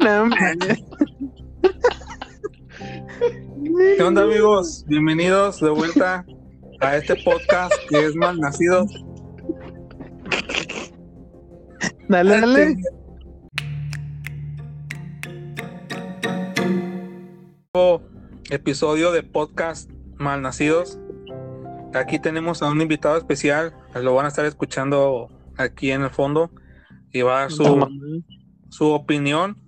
no mames. ¿Qué onda amigos? Bienvenidos de vuelta a este podcast que es Malnacidos. Dale, dale. Este episodio de podcast Malnacidos. Aquí tenemos a un invitado especial, lo van a estar escuchando aquí en el fondo y va a dar su, su opinión.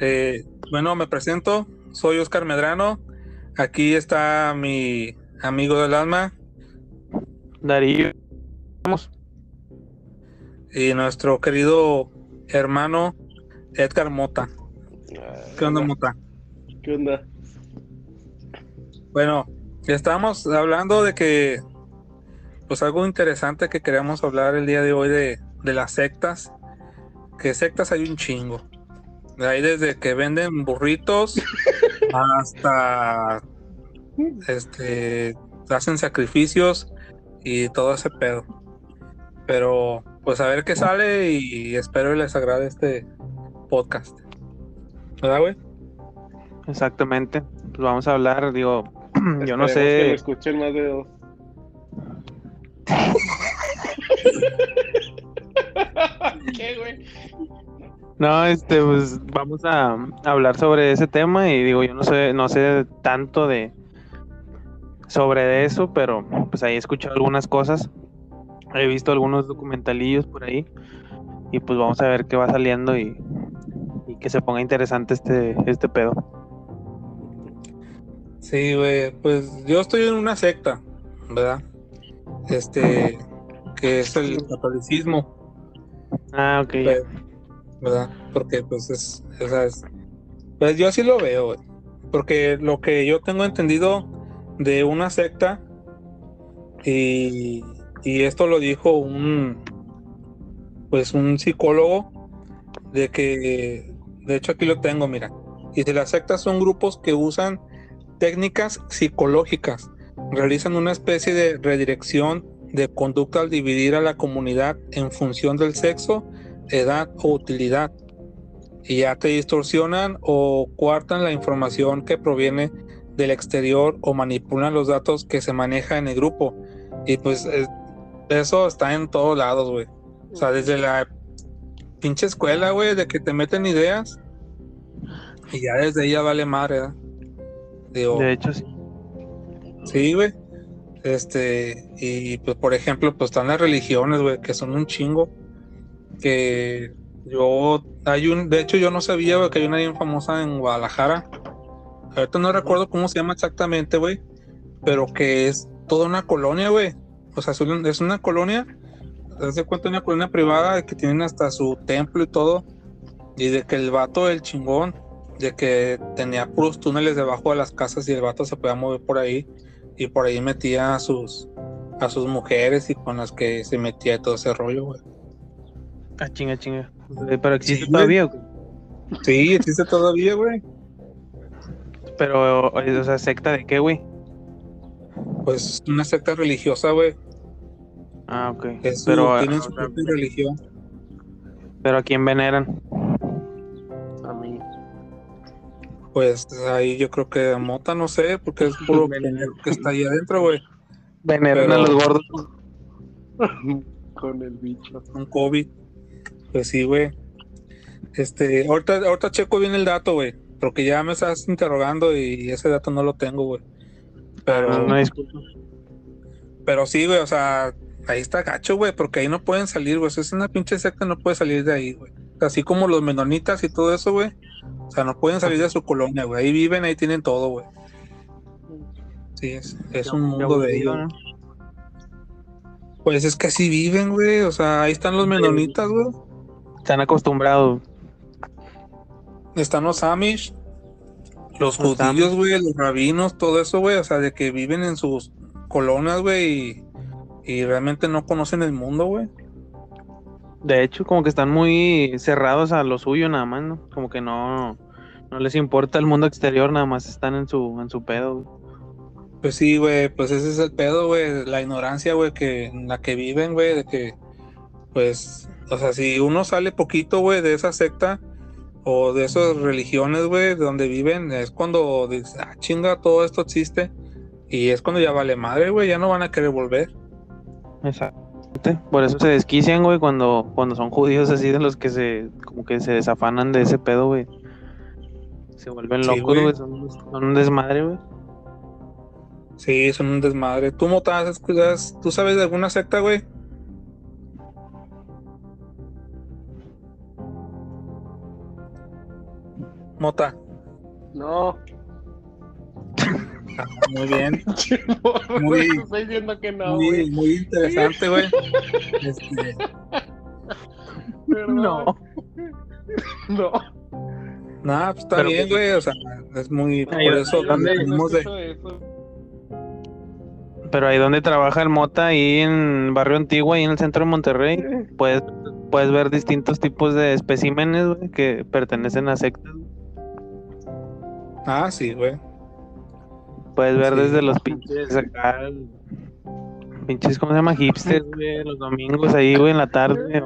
Eh, bueno, me presento, soy Oscar Medrano. Aquí está mi amigo del alma Darío. Vamos. y nuestro querido hermano Edgar Mota. ¿Qué onda, Mota? ¿Qué onda? Bueno, estamos hablando de que, pues algo interesante que queríamos hablar el día de hoy de, de las sectas. Que sectas hay un chingo. De ahí desde que venden burritos hasta este hacen sacrificios y todo ese pedo. Pero pues a ver qué sale y espero les agrade este podcast. ¿Verdad, güey? Exactamente. Pues vamos a hablar, digo, yo no Esperemos que sé. lo escuchen más de dos. ¿Qué, güey? No, este, pues vamos a hablar sobre ese tema y digo, yo no sé, no sé tanto de sobre eso, pero pues ahí he escuchado algunas cosas, he visto algunos documentalillos por ahí y pues vamos a ver qué va saliendo y, y que se ponga interesante este, este pedo. Sí, güey. Pues yo estoy en una secta, ¿verdad? Este, que es el catolicismo. Ah, ok. Pero, ¿verdad? Porque pues es, o sea, es- pues yo así lo veo, güey. porque lo que yo tengo entendido de una secta y, y esto lo dijo un pues un psicólogo de que de hecho aquí lo tengo, mira. Y de las sectas son grupos que usan técnicas psicológicas, realizan una especie de redirección de conducta al dividir a la comunidad en función del sexo edad o utilidad. Y ya te distorsionan o coartan la información que proviene del exterior o manipulan los datos que se maneja en el grupo. Y pues eh, eso está en todos lados güey. O sea desde la pinche escuela güey de que te meten ideas y ya desde ahí ya vale madre digo De hecho, sí. Sí, güey. Este, y pues por ejemplo, pues están las religiones, güey, que son un chingo. Que yo, hay un, de hecho yo no sabía, güey, que hay una bien famosa en Guadalajara. Ahorita no recuerdo cómo se llama exactamente, güey, pero que es toda una colonia, güey. O sea, es una, colonia, se cuenta una colonia privada que tienen hasta su templo y todo. Y de que el vato, el chingón, de que tenía puros túneles debajo de las casas y el vato se podía mover por ahí y por ahí metía a sus a sus mujeres y con las que se metía todo ese rollo, güey. Ah, chinga, chinga. Eh, Pero existe Sí, güey. todavía, ¿o qué? Sí, existe todavía, güey. Pero, o sea, secta de qué, güey? Pues una secta religiosa, güey. Ah, ok. Es su- Pero, tienen ah, su propia religión. pero a quién veneran. Pues ahí yo creo que Mota no sé, porque es puro pendejo que está ahí adentro, güey. Veneran Pero- a los gordos. Con el bicho. Con COVID. Pues sí, güey. Este, ahorita, ahorita checo bien el dato, güey. Porque ya me estás interrogando y ese dato no lo tengo, güey. Pero, No, no, disculpa. pero sí, güey, o sea, ahí está gacho, güey, porque ahí no pueden salir, güey. Es una pinche secta, no puede salir de ahí, güey. Así como los menonitas y todo eso, güey. O sea, no pueden salir de su colonia, güey. Ahí viven, ahí tienen todo, güey. Sí, es, es un mundo de ellos. ¿no? Pues es que así viven, güey. O sea, ahí están los menonitas, güey. Están acostumbrados. Están los Amish, los Los judíos, güey, los rabinos, todo eso, güey. O sea, de que viven en sus colonias, güey, y, y realmente no conocen el mundo, güey. De hecho, como que están muy cerrados a lo suyo nada más, ¿no? Como que no, no les importa el mundo exterior, nada más están en su, en su pedo. güey. Pues sí, güey, pues ese es el pedo, güey, la ignorancia, güey, que en la que viven, güey, de que pues, o sea, si uno sale poquito, güey, de esa secta o de esas religiones, güey, de donde viven, es cuando dices, ah, chinga, todo esto existe. Y es cuando ya vale madre, güey, ya no van a querer volver. Exacto. Por eso se desquician, güey, cuando, cuando son judíos así de los que se, como que se desafanan de ese pedo, güey. Se vuelven Sí, locos, güey. güey, son, son un desmadre, güey. Sí, son un desmadre. ¿Tú, Mota, has escuchado- tú sabes de alguna secta, güey? Mota. No. Muy bien. Muy... Muy- Estoy diciendo que no, muy, güey. muy interesante, güey. Este. No. No. nada, pues está Pero, bien, güey. O sea, es muy. Por eso ¿dónde- venimos de. eso. Pero ahí donde trabaja el Mota, ahí en Barrio Antiguo, ahí en el centro de Monterrey, puedes, puedes ver distintos tipos de especímenes, güey, que pertenecen a sectas. güey. Ah, sí, güey. Puedes ver Sí. desde los pinches acá, pinches, ¿cómo se llama? Hipsters, güey, los domingos ahí, güey, en la tarde.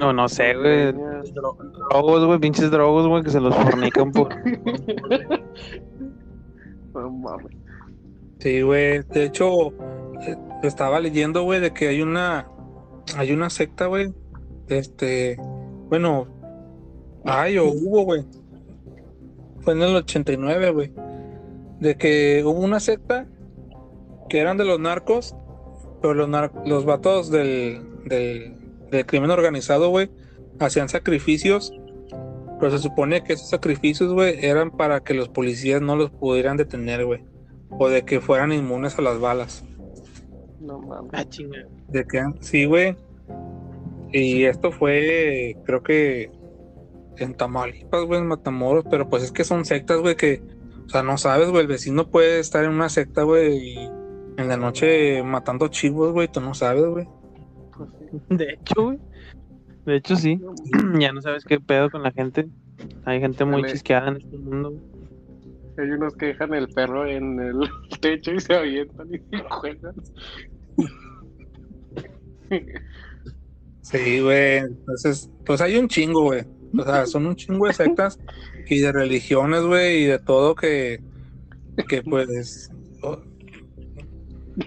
O, o no sé, güey, drogos, güey, pinches drogos, güey, que se los fornican por... No mames. Sí, güey. De hecho, eh, estaba leyendo, güey, de que hay una. Hay una secta, güey. Este. Bueno. Ay, o hubo, güey. Fue en el 89, güey. De que hubo una secta que eran de los narcos, pero los, nar- los vatos del, del, del crimen organizado, güey, hacían sacrificios, pero se supone que esos sacrificios, güey, eran para que los policías no los pudieran detener, güey, o de que fueran inmunes a las balas. No mames. Ah, chinga. De que, sí, güey. Y esto fue, creo que en Tamaulipas, güey, en Matamoros, pero pues es que son sectas, güey, que, o sea, no sabes, güey, el vecino puede estar en una secta, güey, y en la noche matando chivos, güey, tú no sabes, güey. De hecho, güey. De hecho, sí. Ya no sabes qué pedo con la gente. Hay gente muy Dale. chisqueada en este mundo. güey. Hay unos que dejan el perro en el techo y se avientan y se cuelgan. Sí, güey. Entonces, pues hay un chingo, güey. O sea, son un chingo de sectas y de religiones, güey, y de todo que, que pues, pues,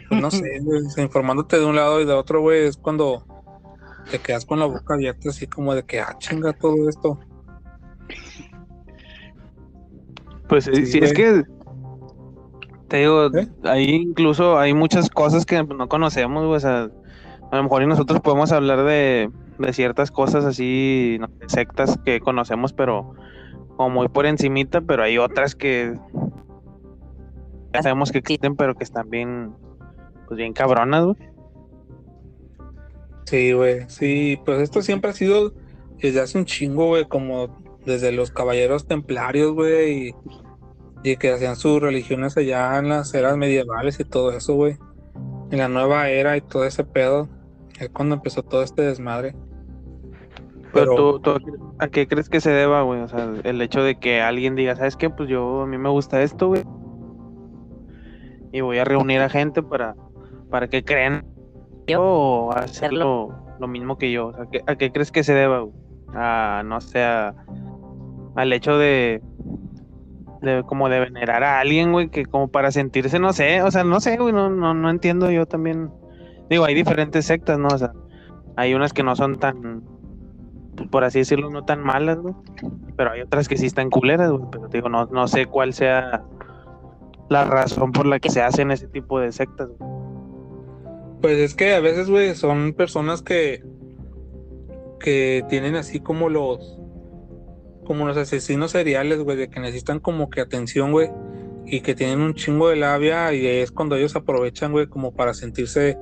no sé, sea, informándote de un lado y de otro, güey, es cuando te quedas con la boca abierta, así como de que, ah, chinga todo esto. Pues sí, sí, es que te digo, ¿Eh? ahí incluso hay muchas cosas que no conocemos, güey, o sea, a lo mejor y nosotros podemos hablar de, de ciertas cosas así, no sé, sectas que conocemos, pero como muy por encimita, pero hay otras que ya sabemos que existen, pero que están bien, pues bien cabronas, güey. Sí, güey, sí, pues esto siempre ha sido desde hace un chingo, güey, como desde los caballeros templarios, güey, y, y que hacían sus religiones allá en las eras medievales y todo eso, güey. En la nueva era y todo ese pedo, es cuando empezó todo este desmadre. Pero, Pero- tú, tú, ¿a qué crees que se deba, güey? O sea, el hecho de que alguien diga, ¿sabes qué? Pues yo, a mí me gusta esto, güey. Y voy a reunir a gente para, para que crean yo o hacer lo, mismo que yo. O sea, ¿qué- ¿a qué crees que se deba, güey? A, no sé, a- al hecho de, de como de venerar a alguien, güey, que como para sentirse, no sé, o sea, no sé, güey, no, no, no entiendo yo también. Digo, hay diferentes sectas, ¿no? O sea, hay unas que no son tan, por así decirlo, no tan malas, güey. Pero hay otras que sí están culeras, güey. Pero te digo, no, no sé cuál sea la razón por la que se hacen ese tipo de sectas, güey. Pues es que a veces, güey, son personas que que tienen así como los como los asesinos seriales, güey, de que necesitan como que atención, güey, y que tienen un chingo de labia y es cuando ellos aprovechan, güey, como para sentirse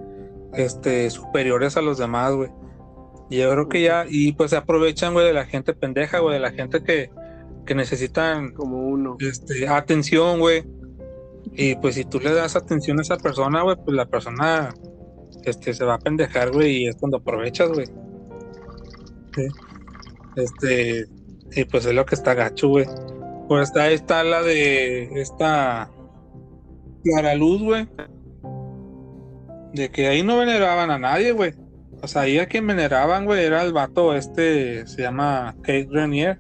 este superiores a los demás, güey. Y yo creo que ya y pues se aprovechan, güey, de la gente pendeja, güey, de la gente que que necesitan Como uno. este, atención, güey. Y pues si tú le das atención a esa persona, güey, pues la persona este, se va a pendejar, güey, y es cuando aprovechas, güey. Sí. Este, y pues es lo que está gacho, güey. Pues está, ahí está la de esta Clara Luz, güey. de que ahí no veneraban a nadie, güey. O sea, ahí a quien veneraban, güey, era el vato este, se llama Kate Renier.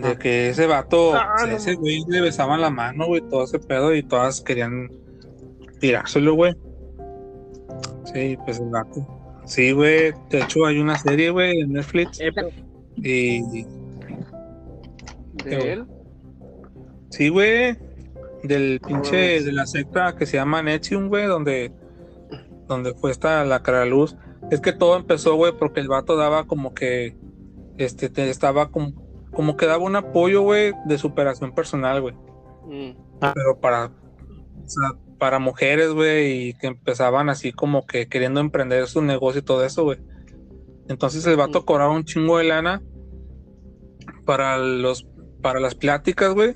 De que ese vato, Ah, pues, no ese güey le besaban la mano, güey, todo ese pedo y todas querían tirárselo, güey. Sí, pues el vato. Sí, güey, de hecho hay una serie, güey, en Netflix Eh, y de él. sí, güey, del pinche, de la secta que se llama Nexium, güey, donde, donde fue esta la cara luz. Es que todo empezó, güey, porque el vato daba como que, este, te- estaba como, como que daba un apoyo, güey, de superación personal, güey. Mm. pero para, o sea, para mujeres, güey, y que empezaban así como que queriendo emprender su negocio y todo eso, güey. Entonces el vato Mm. cobraba un chingo de lana para los, para las pláticas, güey.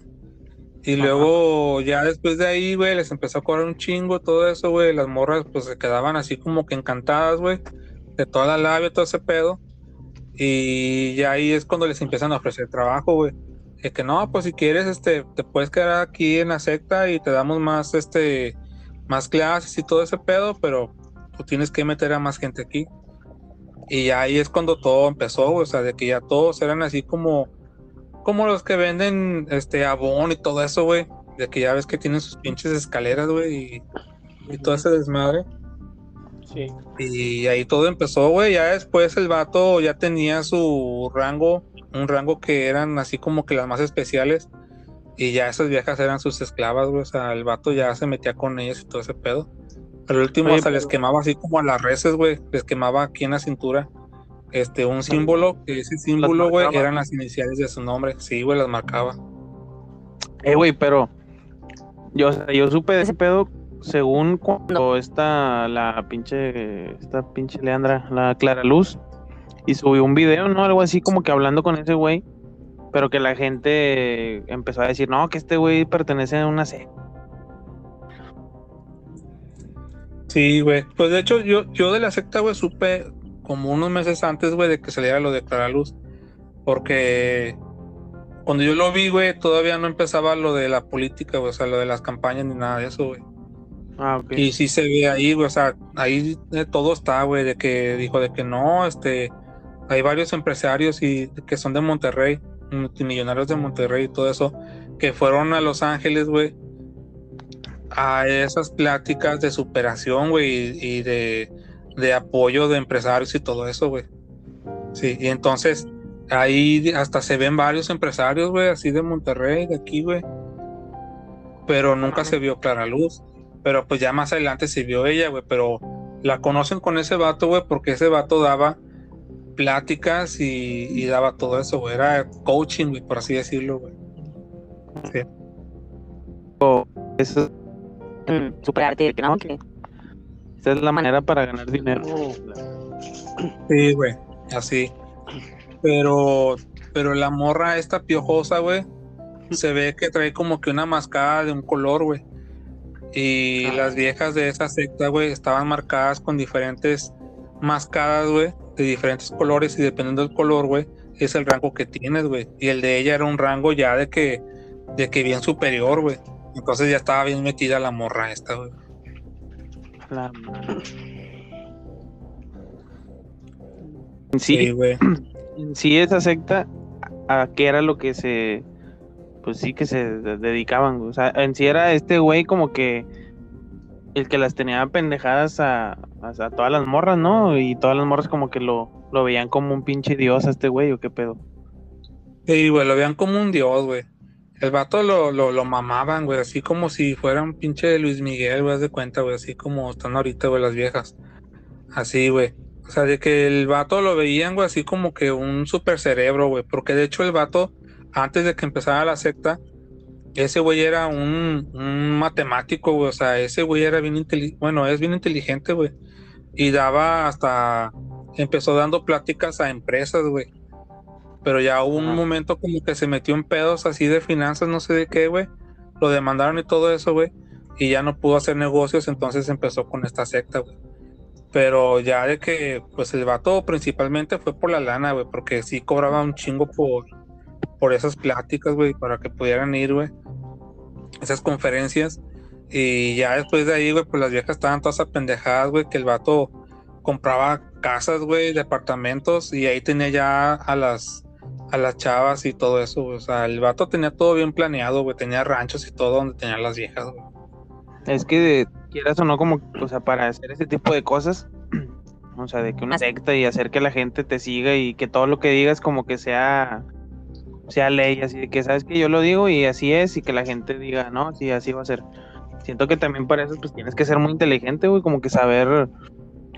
Y Ajá. luego ya después de ahí, güey, les empezó a cobrar un chingo todo eso, güey. Las morras pues se quedaban así como que encantadas, güey, de toda la labia, todo ese pedo. Y ya ahí es cuando les empiezan a ofrecer trabajo, güey. De que no, pues si quieres, este, te puedes quedar aquí en la secta y te damos más, este, más clases y todo ese pedo, pero tú tienes que meter a más gente aquí. Y ya ahí es cuando todo empezó, güey, o sea, de que ya todos eran así como, como los que venden, este, abón y todo eso, güey. De que ya ves que tienen sus pinches escaleras, güey, y, y todo ese desmadre. Sí. Y ahí todo empezó, güey. Ya después el vato ya tenía su rango, un rango que eran así como que las más especiales. Y ya esas viejas eran sus esclavas, güey. O sea, el vato ya se metía con ellas y todo ese pedo. Al último Oye, hasta les quemaba así como a las reses, güey. Les quemaba aquí en la cintura. Este, un símbolo, que ese símbolo, güey, eran las iniciales de su nombre. Sí, güey, las marcaba. Eh, güey, pero yo, o sea, yo supe de ese pedo según cuando esta, la pinche, esta pinche Leandra, la Clara Luz, y subió un video, ¿no? Algo así como que hablando con ese güey, pero que la gente empezó a decir, no, que este güey pertenece a una secta. Sí, güey. Pues de hecho, yo, yo de la secta, güey, supe como unos meses antes, güey, de que saliera lo de Clara Luz. Porque cuando yo lo vi, güey, todavía no empezaba lo de la política, güey, o sea, lo de las campañas ni nada de eso, güey. Ah, ok. Y sí se ve ahí, güey, o sea, ahí eh, todo está, güey, de que dijo de que no, este, hay varios empresarios y que son de Monterrey, multimillonarios de Monterrey y todo eso, que fueron a Los Ángeles, güey, a esas pláticas de superación, güey, y, y de, de apoyo de empresarios y todo eso, güey. Sí, y entonces ahí hasta se ven varios empresarios, güey, así de Monterrey, de aquí, güey. Pero nunca se vio Clara Luz. Pero pues ya más adelante se vio ella, güey. Pero la conocen con ese vato, güey, porque ese vato daba pláticas y, y daba todo eso, güey. Era coaching, güey, por así decirlo, güey. Esa, mm, superarte, que no, que esa es la manera para ganar dinero. Sí, güey, así. Pero, pero la morra esta piojosa, güey, se ve que trae como que una mascada de un color, güey. Y Ah. las viejas de esa secta, güey, estaban marcadas con diferentes mascadas, güey, de diferentes colores y dependiendo del color, güey, es el rango que tienes, güey. Y el de ella era un rango ya de que, de que bien superior, güey. Entonces ya estaba bien metida la morra esta, güey. En sí, güey. en sí esa secta, ¿a qué era lo que se, pues sí que se de- dedicaban? O sea, en sí era este güey como que el que las tenía pendejadas a, a- a todas las morras, ¿no? Y todas las morras como que lo, lo veían como un pinche dios a este güey, ¿o qué pedo? Sí, güey, lo veían como un dios, güey. El vato lo, lo, lo mamaban, güey, así como si fuera un pinche Luis Miguel, güey, haz de cuenta, güey, así como están ahorita, güey, las viejas. Así, güey. O sea, de que el vato lo veían, güey, así como que un super cerebro, güey. Porque de hecho el vato, antes de que empezara la secta, ese güey era un, un matemático, güey. O sea, ese güey era bien inteligente, bueno, es bien inteligente, güey. Y daba hasta, empezó dando pláticas a empresas, güey. Pero ya hubo un momento como que se metió en pedos así de finanzas, no sé de qué, güey. Lo demandaron y todo eso, güey. Y ya no pudo hacer negocios, entonces empezó con esta secta, güey. Pero ya de que, pues el vato principalmente fue por la lana, güey, porque sí cobraba un chingo por, por esas pláticas, güey, para que pudieran ir, güey. Esas conferencias. Y ya después de ahí, güey, pues las viejas estaban todas apendejadas, güey, que el vato compraba casas, güey, departamentos y ahí tenía ya a las a las chavas y todo eso, güey. o sea, el vato tenía todo bien planeado, güey, tenía ranchos y todo donde tenía las viejas, güey. Es que quieras o no, como, o sea, para hacer ese tipo de cosas, o sea, de que una secta y hacer que la gente te siga y que todo lo que digas como que sea sea ley, así de que sabes que yo lo digo y así es y que la gente diga, no, sí, así va a ser. Siento que también para eso pues tienes que ser muy inteligente, güey, como que saber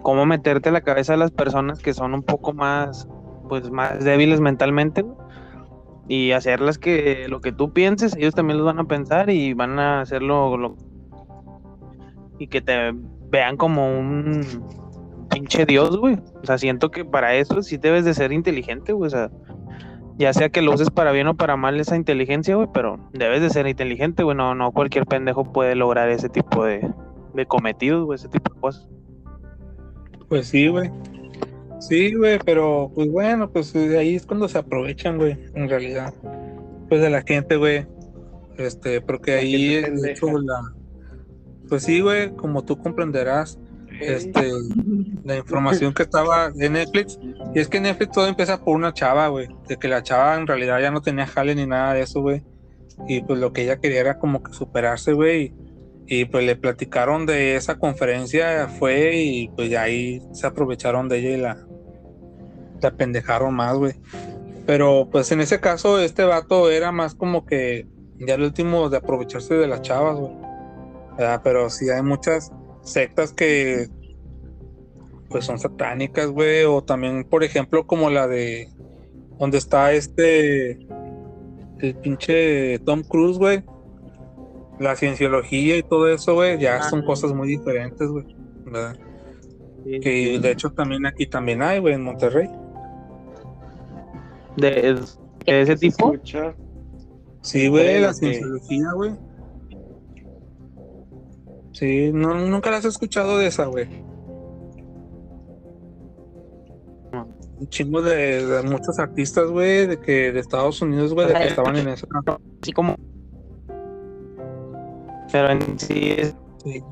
cómo meterte a la cabeza de las personas que son un poco más pues más débiles mentalmente y hacerlas que lo que tú pienses, ellos también lo van a pensar y van a hacerlo lo, y que te vean como un pinche dios, güey. O sea, siento que para eso sí debes de ser inteligente, güey. O sea, ya sea que lo uses para bien o para mal esa inteligencia, güey, pero debes de ser inteligente, güey. No, no cualquier pendejo puede lograr ese tipo de, de cometidos, güey, ese tipo de cosas. Pues sí, güey. Sí, güey, pero pues bueno, pues de ahí es cuando se aprovechan, güey, en realidad. Pues de la gente, güey. Este, porque La ahí, de hecho, la. Pues sí, güey, como tú comprenderás, este, la información que estaba de Netflix. Y es que Netflix todo empieza por una chava, güey. De que la chava en realidad ya no tenía jale ni nada de eso, güey. Y pues lo que ella quería era como que superarse, güey. Y, y, pues le platicaron de esa conferencia, fue y pues ahí se aprovecharon de ella y la, la pendejaron más, güey. Pero pues en ese caso este vato era más como que ya el último de aprovecharse de las chavas, güey. ¿Verdad? Pero sí hay muchas sectas que pues son satánicas, güey, o también, por ejemplo, como la de donde está este el pinche Tom Cruise, güey. La cienciología y todo eso, güey, ya son cosas muy diferentes, güey. ¿verdad? Que de hecho también aquí también hay, güey, en Monterrey. De, de ese Se tipo. escucha. Sí, güey, la cienciología, güey. Sí, no, nunca las he escuchado de esa, güey. Un chingo de, de muchos artistas, güey, de que de Estados Unidos, güey, de que estaban en esa. Así como. Pero en sí es. Sí.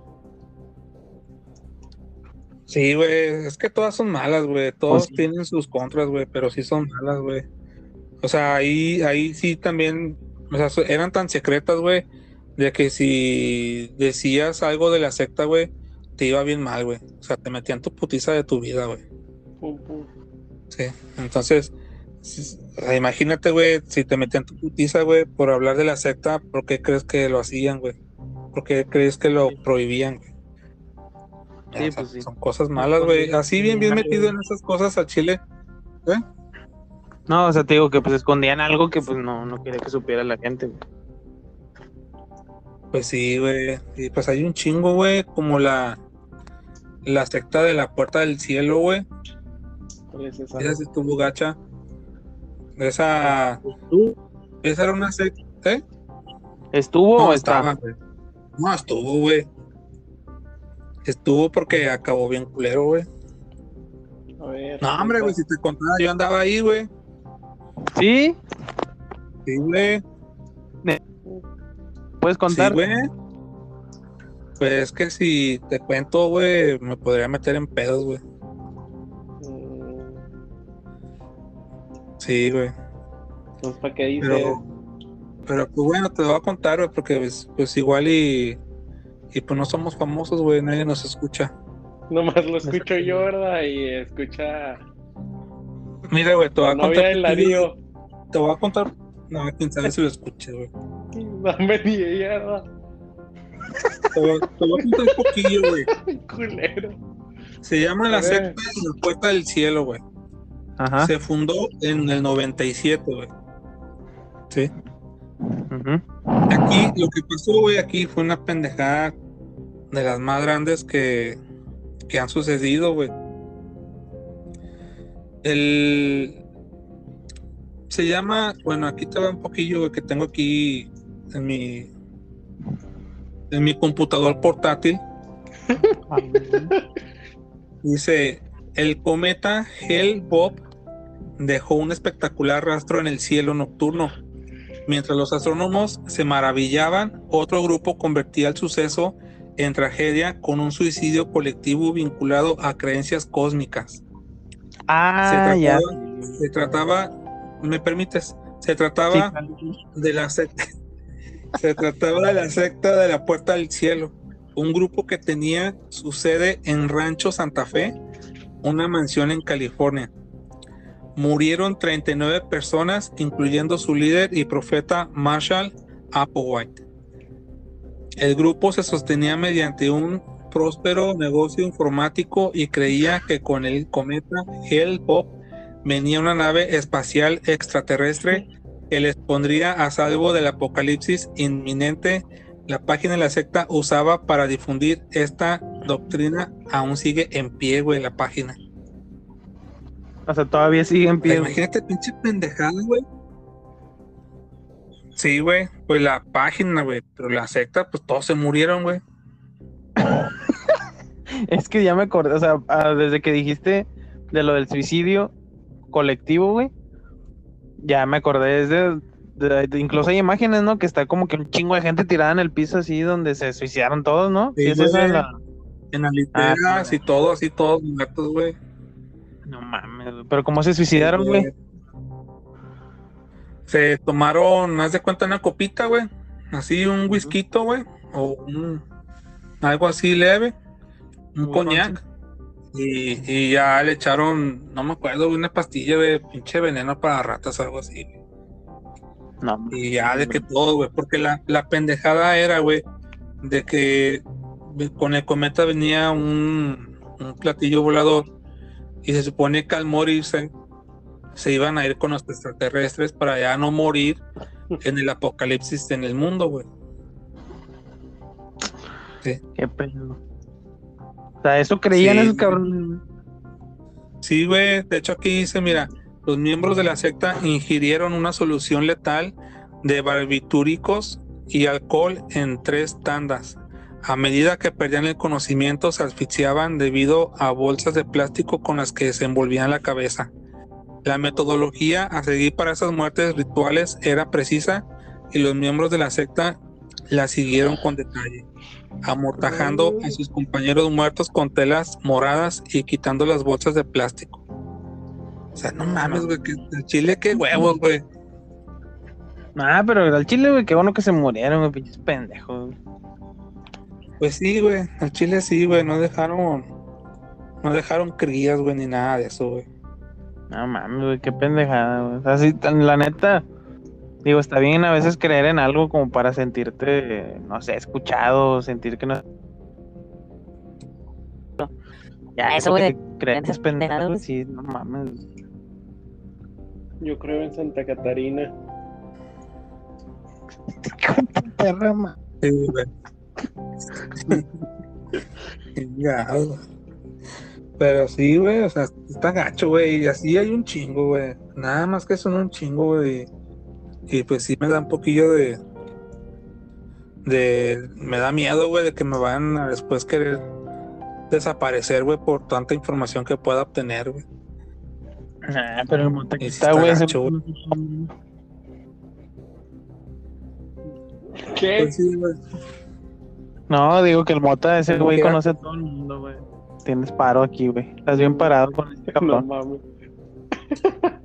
Sí, güey, es que todas son malas, güey. Todos Pues sí. tienen sus contras, güey, pero sí son malas, güey. O sea, ahí, ahí sí también, o sea, so- eran tan secretas, güey, de que si decías algo de la secta, güey, te iba bien mal, güey. O sea, te metían tu putiza de tu vida, güey. Sí. Entonces, si- o sea, imagínate, güey, si te metían tu putiza, güey, por hablar de la secta, ¿por qué crees que lo hacían, güey? ¿Por qué crees que lo prohibían, güey? Sí, O sea, pues sí. Son cosas malas, güey. Así bien, bien metido en esas cosas a Chile. ¿eh? No, o sea, te digo que pues escondían algo que pues no, no quería que supiera la gente. güey. Pues sí, güey. Y pues hay un chingo, güey, como la la secta de la puerta del cielo, güey. ¿Cuál es esa? Esa sí estuvo gacha. Esa, esa era una secta, ¿eh? ¿Estuvo No, o estaba, está? No, estuvo, güey. Estuvo porque acabó bien culero, güey. A ver. No, hombre, güey, si te contaba, yo andaba ahí, güey. ¿Sí? Sí, güey. ¿Puedes Sí, contar? güey. Pues es que si te cuento, güey, me podría meter en pedos, güey. Sí, güey. Entonces, ¿para qué dices? Pero, pero pues bueno, te lo voy a contar, güey, porque pues, pues igual y, y pues no somos famosos, güey, nadie nos escucha. Nomás lo escucho yo, ¿verdad? Y escucha Mira, güey, te voy a contar. del. Te voy a contar. No, quién sabe si lo escuches, güey. Dame ni ella, ¿verdad? Te voy, te voy a contar un poquillo, güey. Culero. Se llama la secta de la puerta del cielo, güey. Ajá. Se fundó en el 97, güey. Sí. Aquí, lo que pasó, güey, aquí fue una pendejada de las más grandes que, que han sucedido, güey. El. Se llama. Bueno, aquí te va un poquillo, güey, que tengo aquí en mi. En mi computador portátil. Dice: El cometa Hell Bob dejó un espectacular rastro en el cielo nocturno Mientras los astrónomos se maravillaban, otro grupo convertía el suceso en tragedia con un suicidio colectivo vinculado a creencias cósmicas. Ah, se ya. trataba, se trataba, ¿me permites? Se trataba de la secta, se trataba de la secta de la Puerta del Cielo, un grupo que tenía su sede en Rancho Santa Fe, una mansión en California. Murieron 39 personas, incluyendo su líder y profeta Marshall Applewhite. El grupo se sostenía mediante un próspero negocio informático y creía que con el cometa Hale-Bopp venía una nave espacial extraterrestre que les pondría a salvo del apocalipsis inminente. La página de la secta usaba para difundir esta doctrina aún sigue en pie, güey, la página. O sea, todavía sigue en pie. Imagínate, pinche pendejada, güey. Sí, güey, pues la página, güey, pero la secta, pues todos se murieron, güey. Es que ya me acordé, o sea, ah, desde que dijiste de lo del suicidio colectivo, güey, ya me acordé de, de- de- incluso hay imágenes, ¿no? Que está como que un chingo de gente tirada en el piso así donde se suicidaron todos, ¿no? Sí, Sí, es la- En las literas Ah, sí. y todo, así todos muertos, güey. No mames, pero ¿cómo se suicidaron, güey? Se tomaron, haz de cuenta, una copita, güey. Así un whisky, güey. O un, algo así leve. Un coñac. Y, y ya le echaron, no me acuerdo, una pastilla, güey, pinche veneno para ratas, algo así. No. Y ya de que todo, güey. Porque la, la pendejada era, güey, de que con el cometa venía un, un platillo volador. Y se supone que al morirse se iban a ir con los extraterrestres para ya no morir en el apocalipsis en el mundo, güey. qué pedo. O sea, eso creían Sí, esos cabrones. Sí, güey. De hecho, aquí dice, mira, los miembros de la secta ingirieron una solución letal de barbitúricos y alcohol en tres tandas. A medida que perdían el conocimiento, se asfixiaban debido a bolsas de plástico con las que se envolvían la cabeza. La metodología a seguir para esas muertes rituales era precisa y los miembros de la secta la siguieron con detalle, amortajando a sus compañeros muertos con telas moradas y quitando las bolsas de plástico. O sea, no mames, güey, que el chile, qué huevos, güey. Ah, pero al chile, güey, qué bueno que se murieron, güey, pinches pendejos. Pues sí, güey, al chile sí, güey, no dejaron, no dejaron crías, güey, ni nada de eso, güey. No mames, güey, qué pendejada, güey. O sea, sí, la neta, digo, está bien a veces creer en algo como para sentirte, no sé, escuchado, sentir que no. Ya, eso, güey. Creencias pendejadas, pendejadas. sí, no mames. Yo creo en Santa Catarina. Perra, ma- Sí, güey. Chingado. Pero sí, güey, o sea, está gacho, güey, y así hay un chingo, güey. Nada más que son un chingo, güey. Y pues sí me da un poquillo de. de. me da miedo, güey, de que me van a después querer desaparecer, güey, por tanta información que pueda obtener, güey. Ah, pero el monte que está, güey. ¿Qué? Pues sí, güey. No, digo que el mota ese güey conoce a todo el mundo, güey. Tienes paro aquí, güey. Estás bien parado con este No cabrón. mames.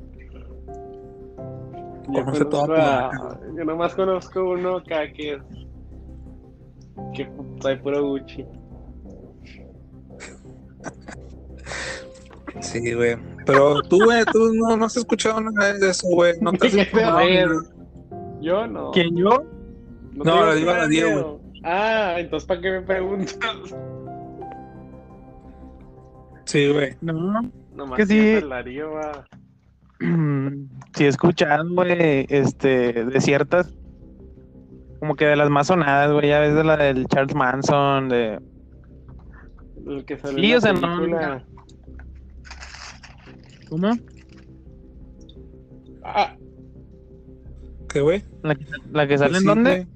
Yo Conoce todo conozco a- Yo nomás conozco uno acá que es. que trae puro Gucci. Sí, güey. Pero tú, güey, tú no, no has escuchado nada de eso, güey. No te has ¿Qué informado. Yo no. ¿Quién yo? No, te le digo a la Diego, Ah, entonces ¿para qué me preguntas? Sí, güey. No. Nomás Que sí. el Darío va. Sí, he escuchado, güey, este, de ciertas, como que de las más sonadas, güey, ya ves de la del Charles Manson, de... El que salió Sí, en o sea, no-. ¿Cómo? Ah, ¿Qué, güey? ¿La que, la que sale Pues en sí, dónde?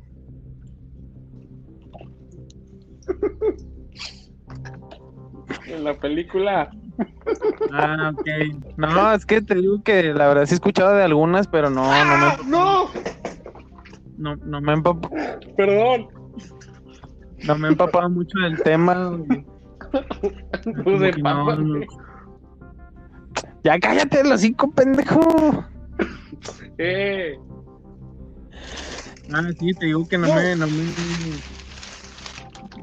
en la película. Ah, ok. No, es que te digo que la verdad sí he escuchado de algunas, pero no, no me... ¡Ah! ¡No! no, no me he empapado, Perdón. no me he empapado mucho del tema. Pues de no. Ya cállate los cinco, pendejo. Eh, Ah, sí, te digo que no me, no me.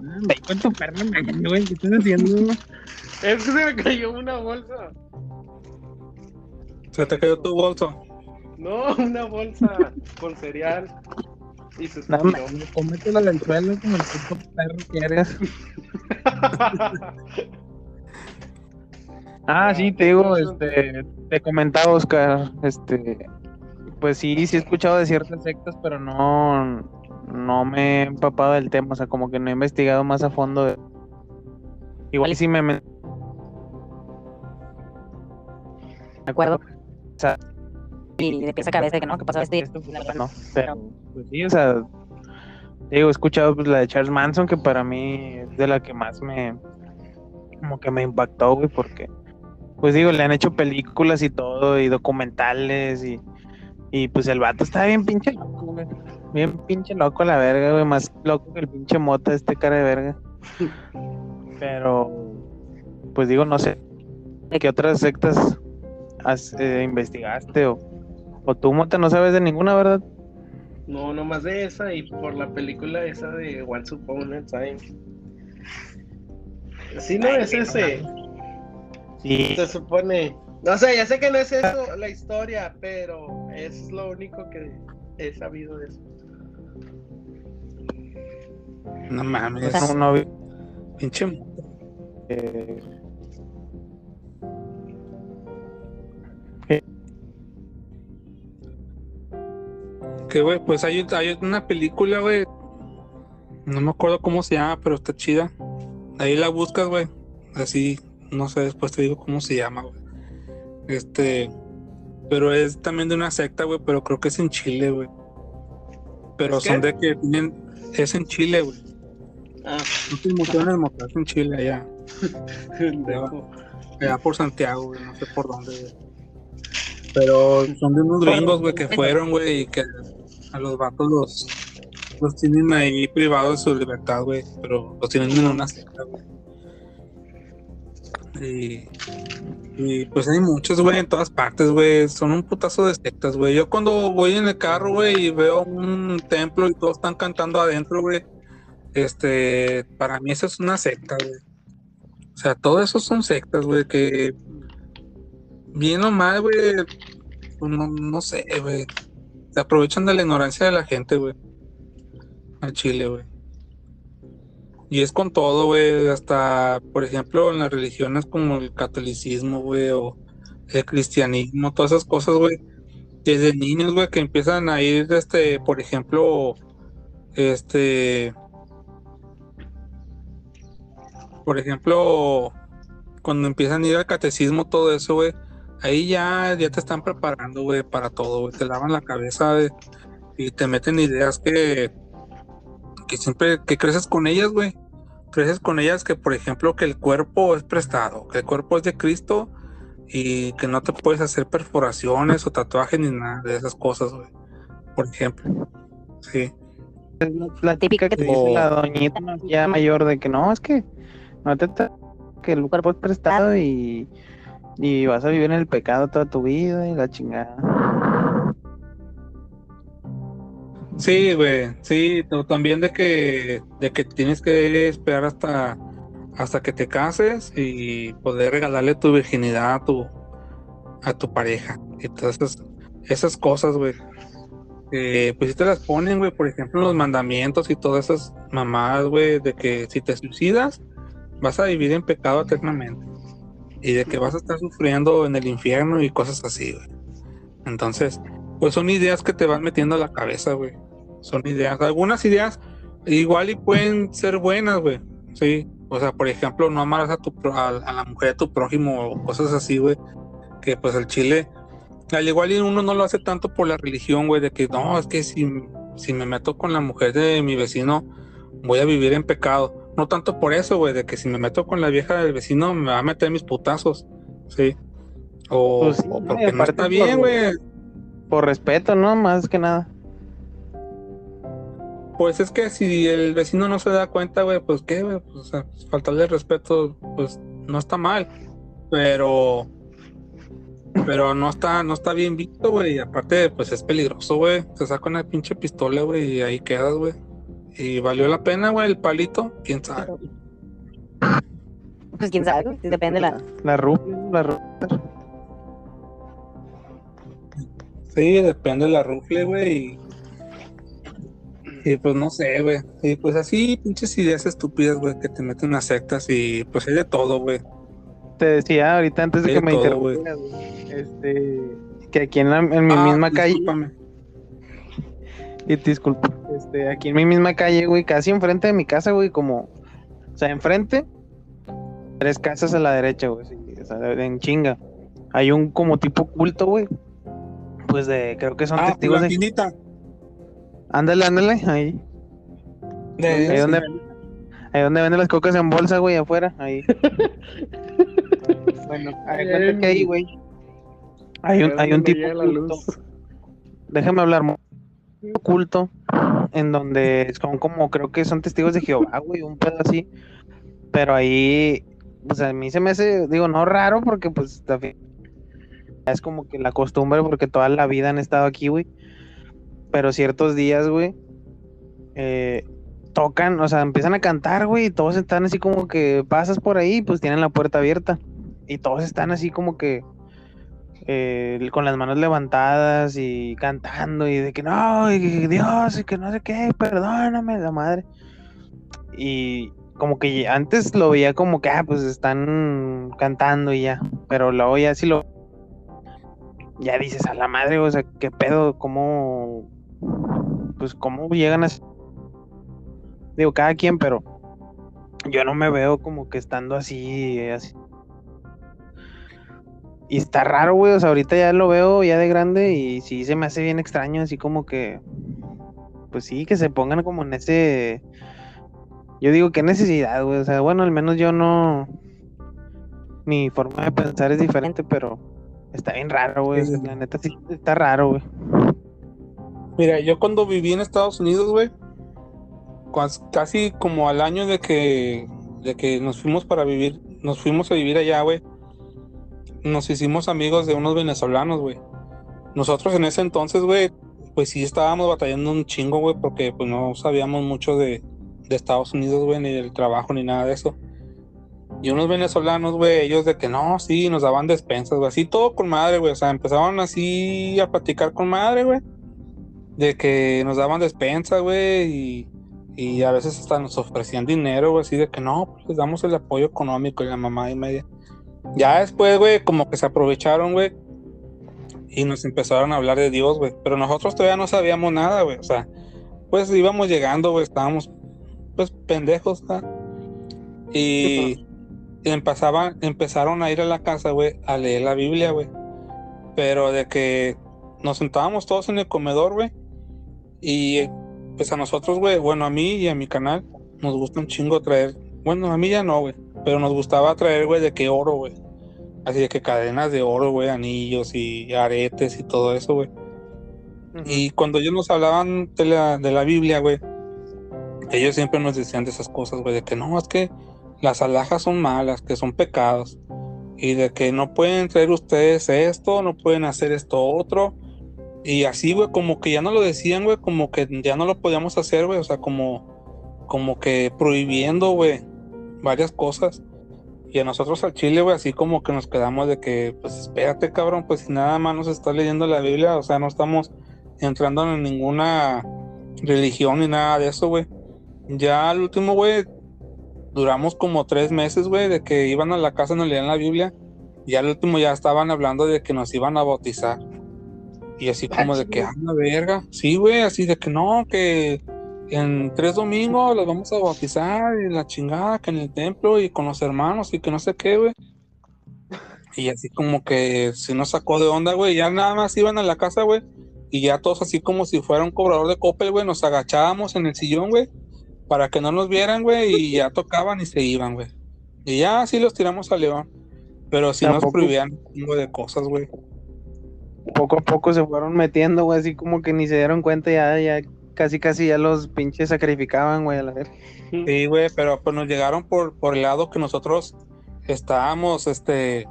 Ve con tu perro, me güey, ¿qué estás haciendo? es que se me cayó una bolsa. Se te cayó tu bolso. No, una bolsa con cereal. Y se No, me, cómetela del suelo como el puto perro que eres. Ah, sí, te digo, este, te comentaba, Oscar, este, pues sí, sí he escuchado de ciertas sectas, pero no, no me he empapado del tema, o sea, como que no he investigado más a fondo. de- Igual sí me, me- ¿De acuerdo? sea, Y de pies a cabeza que no, que esto, pues, no, pero, pues sí, o sea, digo, he escuchado pues, la de Charles Manson, que para mí es de la que más me, como que me impactó, güey, porque, pues digo, le han hecho películas y todo, y documentales, y, y pues el vato está bien pinche loco, güey, bien pinche loco la verga, güey, más loco que el pinche mota este cara de verga. Pero, pues digo, no sé, ¿qué otras sectas has, eh, investigaste o, o tú, Mota, no sabes de ninguna, verdad? No, nomás de esa y por la película esa de Once Upon a Time. Sí, no Ay, es ese. Sí, Se supone. No sé, ya sé que no es eso la historia, pero es lo único que he sabido de eso. No mames. no, no vi, Pinche. eh, Que, güey, pues hay, hay una película, güey. No me acuerdo cómo se llama, pero está chida. Ahí la buscas, güey. Así, no sé, después te digo cómo se llama, güey. Este. Pero es también de una secta, güey, pero creo que es en Chile, güey. Pero ¿Es son qué? de que tienen. Es en Chile, güey. Ah, No te emociones, es en Chile, allá. pendejo. Allá por Santiago, güey, no sé por dónde, güey. Pero son de unos gringos, güey, que fueron, güey, y que a los vatos los, los tienen ahí privados de su libertad, güey, pero los tienen en una secta, güey. Y, y pues hay muchos, güey, en todas partes, güey, son un putazo de sectas, güey. Yo cuando voy en el carro, güey, y veo un templo y todos están cantando adentro, güey, este, para mí eso es una secta, güey. O sea, todo eso son sectas, güey, que bien o mal, güey, pues no, no sé, güey. Se aprovechan de la ignorancia de la gente, güey. Al Chile, güey. Y es con todo, güey, hasta, por ejemplo, en las religiones como el catolicismo, güey, o el cristianismo, todas esas cosas, güey. Desde niños, güey, que empiezan a ir, este, por ejemplo, este, por ejemplo, cuando empiezan a ir al catecismo, todo eso, güey, ahí ya, ya te están preparando, güey, para todo, güey. Te lavan la cabeza y te meten ideas que, que siempre, que creces con ellas, güey. Creces con ellas que, por ejemplo, que el cuerpo es prestado, que el cuerpo es de Cristo y que no te puedes hacer perforaciones o tatuajes ni nada de esas cosas, güey. Por ejemplo. Sí. la típica que te dice la doñita ya mayor de que no, es que no te que el cuerpo es prestado y, y vas a vivir en el pecado toda tu vida y la chingada. Sí, güey, sí, o también de que, de que tienes que esperar hasta, hasta que te cases y poder regalarle tu virginidad a tu, a tu pareja. Y todas esas, cosas, güey. Eh, pues si te las ponen, güey, por ejemplo, los mandamientos y todas esas mamadas, güey, de que si te suicidas, vas a vivir en pecado eternamente. Y de que vas a estar sufriendo en el infierno y cosas así, güey. Entonces, pues son ideas que te van metiendo a la cabeza, güey. Son ideas. Algunas ideas igual y pueden ser buenas, güey. Sí. O sea, por ejemplo, no amarás a tu a, a la mujer de tu prójimo o cosas así, güey. Que pues el chile, al igual y uno no lo hace tanto por la religión, güey, de que no, es que si, si me meto con la mujer de mi vecino, voy a vivir en pecado. No tanto por eso, güey, de que si me meto con la vieja del vecino, me va a meter mis putazos. Sí. O, Pues sí, o porque no está bien, güey. Por respeto, ¿no? Más que nada. Pues es que si el vecino no se da cuenta, güey, pues qué, güey, pues, o sea, faltarle respeto, pues no está mal, pero pero no está no está bien visto, güey, y aparte pues es peligroso, güey. Se saca una pinche pistola, güey, y ahí quedas, güey. Y valió la pena, güey, el palito, quién sabe. Pues quién sabe, depende de la. La rubia, la rubia. Sí, depende de la rufle, güey. Y, y, pues no sé, güey. Y pues así, pinches ideas estúpidas, güey, que te meten unas sectas y pues hay de todo, güey. Te decía ahorita antes de que me interrumpieras, güey, este, que aquí en, la- en mi Ah, misma calle, discúlpame. y te disculpo, este, aquí en mi misma calle, güey, casi enfrente de mi casa, güey, como, o sea, enfrente, tres casas a la derecha, güey, sí, o sea, en chinga. Hay un como tipo culto, güey, pues de, creo que son Ah, testigos la de... finita. Ándale, ándale, ahí. De, Ahí donde, ahí donde venden las cocas en bolsa, güey, afuera, ahí. bueno, que ahí, güey. Hay un, hay un tipo. Déjame hablar, mo- culto, en donde son como, creo que son testigos de Jehová, güey, un pedo así. Pero ahí, pues a mí se me hace, digo, no raro, porque pues fin- es como que la costumbre, porque toda la vida han estado aquí, güey. Pero ciertos días, güey, eh, tocan, o sea, empiezan a cantar, güey, y todos están así como que pasas por ahí, pues tienen la puerta abierta. Y todos están así como que eh, con las manos levantadas y cantando y de que no, y que Dios, y que no sé qué, perdóname, la madre. Y como que antes lo veía como que, ah, pues están cantando y ya, pero luego ya sí lo... Ya dices a la madre, o sea, qué pedo, cómo... Pues cómo llegan a... Digo, cada quien, pero yo no me veo como que estando así, así. Y está raro, güey. O sea, ahorita ya lo veo ya de grande y sí se me hace bien extraño, así como que. Pues sí, que se pongan como en ese. Yo digo, qué necesidad, güey. O sea, bueno, al menos yo no. Mi forma de pensar es diferente, pero está bien raro, güey. Sí, sí. La neta sí está raro, güey. Mira, yo cuando viví en Estados Unidos, güey, casi como al año de que, de que nos fuimos para vivir, nos fuimos a vivir allá, güey, nos hicimos amigos de unos venezolanos, güey. Nosotros en ese entonces, güey, pues sí estábamos batallando un chingo, güey, porque pues no sabíamos mucho de, de Estados Unidos, güey, ni del trabajo, ni nada de eso. Y unos venezolanos, güey, ellos de que no, sí, nos daban despensas, güey, así todo con madre, güey, o sea, empezaban así a platicar con madre, güey de que nos daban despensa, güey, y, y a veces hasta nos ofrecían dinero, güey, así de que no, pues les damos el apoyo económico y la mamá y media. Ya después, güey, como que se aprovecharon, güey, y nos empezaron a hablar de Dios, güey, pero nosotros todavía no sabíamos nada, güey, o sea, pues íbamos llegando, güey, estábamos, pues, pendejos, ¿verdad? Y, y empezaban, empezaron a ir a la casa, güey, a leer la Biblia, güey, pero de que nos sentábamos todos en el comedor, güey. Y pues a nosotros, güey, bueno, a mí y a mi canal nos gusta un chingo traer. Bueno, a mí ya no, güey. Pero nos gustaba traer, güey, de que oro, güey. Así de que cadenas de oro, güey, anillos y aretes y todo eso, güey. Y cuando ellos nos hablaban de la, de la Biblia, güey, ellos siempre nos decían de esas cosas, güey, de que no, es que las alhajas son malas, que son pecados. Y de que no pueden traer ustedes esto, no pueden hacer esto otro. Y así, güey, como que ya no lo decían, güey, como que ya no lo podíamos hacer, güey, o sea, como, como que prohibiendo, güey, varias cosas. Y a nosotros al Chile, güey, así como que nos quedamos de que, pues espérate, cabrón, pues si nada más nos está leyendo la Biblia, o sea, no estamos entrando en ninguna religión ni nada de eso, güey. Ya al último, güey, duramos como tres meses, güey, de que iban a la casa y nos leían la Biblia. Y al último ya estaban hablando de que nos iban a bautizar. Y así como de que, ah, la verga. Sí, güey, así de que no, que en tres domingos los vamos a bautizar y la chingada, que en el templo y con los hermanos y que no sé qué, güey. Y así como que sí nos sacó de onda, güey. Ya nada más iban a la casa, güey. Y ya todos así como si fuera un cobrador de Coppel, güey. Nos agachábamos en el sillón, güey. Para que no nos vieran, güey. Y ya tocaban y se iban, güey. Y ya así los tiramos a León. Pero sí nos prohibían un chingo de cosas, güey. Poco a poco se fueron metiendo, güey, así como que ni se dieron cuenta ya, ya casi casi ya los pinches sacrificaban, güey, a la verga. Sí, güey, pero pues nos llegaron por, por el lado que nosotros estábamos, este,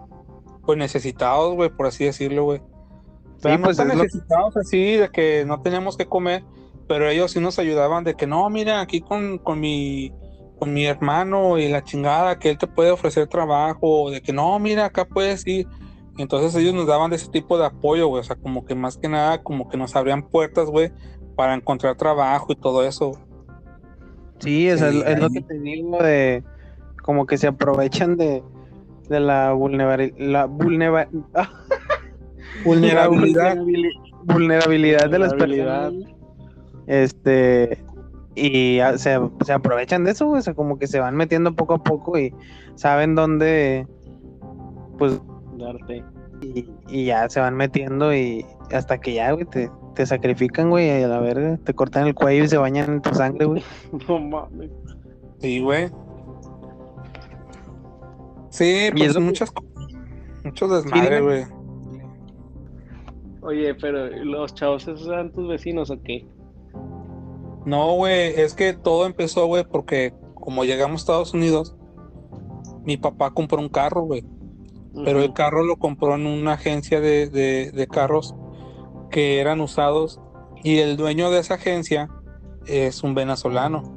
pues necesitados, güey, por así decirlo, güey. Sí, no pues, tan es lo- necesitados así, de que no teníamos que comer, pero ellos sí nos ayudaban de que no, mira, aquí con, con mi con mi hermano y la chingada, que él te puede ofrecer trabajo, o de que no, mira, acá puedes ir. Entonces ellos nos daban de ese tipo de apoyo, güey, o sea, como que más que nada, como que nos abrían puertas, güey, para encontrar trabajo y todo eso. Sí, Sí, es lo que te digo de como que se aprovechan de, de la vulnerabilidad la vulnera- Vulnerabilidad. vulnerabilidad de las personas. Este y se, se aprovechan de eso, güey, o sea, como que se van metiendo poco a poco y saben dónde pues Darte. y, y ya se van metiendo y hasta que ya, güey, te, te sacrifican, güey, y a la verga, te cortan el cuello y se bañan en tu sangre, güey. No mames. Sí, güey. Sí, Y pues que- muchas co- muchos desmadre, dime. güey. Oye, pero ¿los chavos esos eran tus vecinos o qué? No, güey, es que todo empezó, güey, porque como llegamos a Estados Unidos, mi papá compró un carro, güey. Pero el carro lo compró en una agencia de, de- de carros que eran usados y el dueño de esa agencia es un venezolano.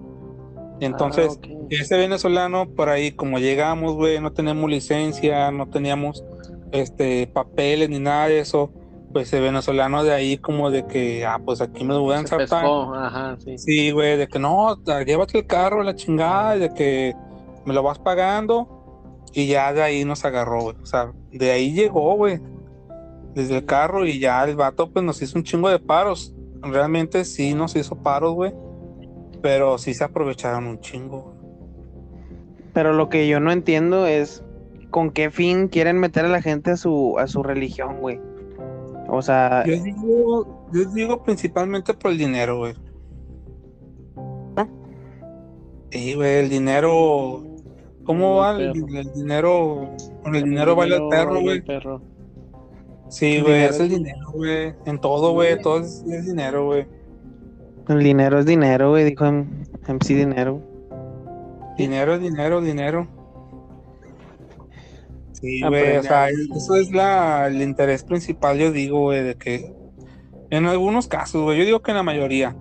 Entonces, Ah, ok. ese venezolano, por ahí, como llegamos, güey, no teníamos licencia, no teníamos este papeles ni nada de eso, pues el venezolano de ahí como de que, ah, pues aquí me voy a ensartar. ajá, sí. Sí, güey, de que no, da- llévate el carro, la chingada, de que me lo vas pagando. Y ya de ahí nos agarró, güey. O sea, de ahí llegó, güey. Desde el carro y ya el vato pues nos hizo un chingo de paros. Realmente sí nos hizo paros, güey. Pero sí se aprovecharon un chingo. Pero lo que yo no entiendo es con qué fin quieren meter a la gente a su, a su religión, güey. O sea, Yo digo, yo digo principalmente por el dinero, güey. ¿Ah? Sí, güey, el dinero. ¿Cómo va El el, el dinero? Con el dinero baila el perro, güey. Sí, güey, es el dinero, güey. En todo, güey, todo es, es dinero, güey. el dinero es dinero, güey, dijo MC Dinero. Dinero, dinero, dinero. Sí, Ah, güey, pero o sea, eso es la, el interés principal, yo digo, güey, de que en algunos casos, güey, yo digo que en la mayoría,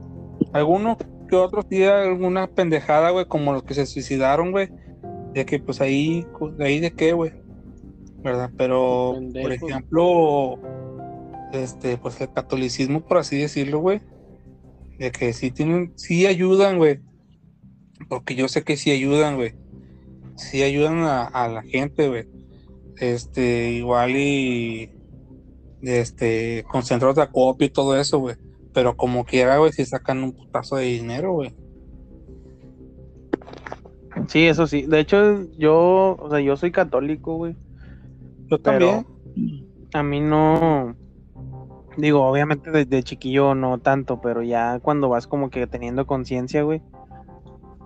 algunos que otros sí alguna pendejada, güey, como los que se suicidaron, güey, de que pues ahí, de ahí de qué, güey, ¿verdad? Pero, por ejemplo, este, pues el catolicismo, por así decirlo, güey, de que sí tienen, sí ayudan, güey, porque yo sé que sí ayudan, güey, sí ayudan a, a la gente, güey, este, igual y, este, con centros de acopio y todo eso, güey, pero como quiera, güey, si sacan un putazo de dinero, güey. Sí, eso sí. De hecho, yo, o sea, yo soy católico, güey. Yo Pero también. a mí no. Digo, obviamente desde chiquillo no tanto, pero ya cuando vas como que teniendo conciencia, güey,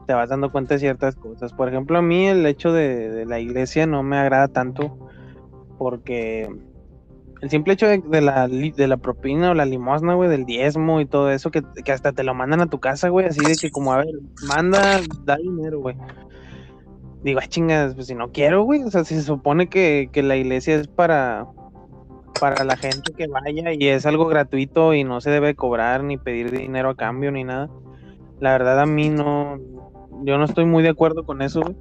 te vas dando cuenta de ciertas cosas. Por ejemplo, a mí el hecho de, la iglesia no me agrada tanto porque el simple hecho de, la, de la propina o la limosna, güey, del diezmo y todo eso, que, que hasta te lo mandan a tu casa, güey, así de que como, a ver, manda, da dinero, güey. Digo, ah, chingas, pues si no quiero, güey, o sea, si se supone que, que la iglesia es para, para la gente que vaya y es algo gratuito y no se debe cobrar ni pedir dinero a cambio ni nada. La verdad a mí no, yo no estoy muy de acuerdo con eso, güey.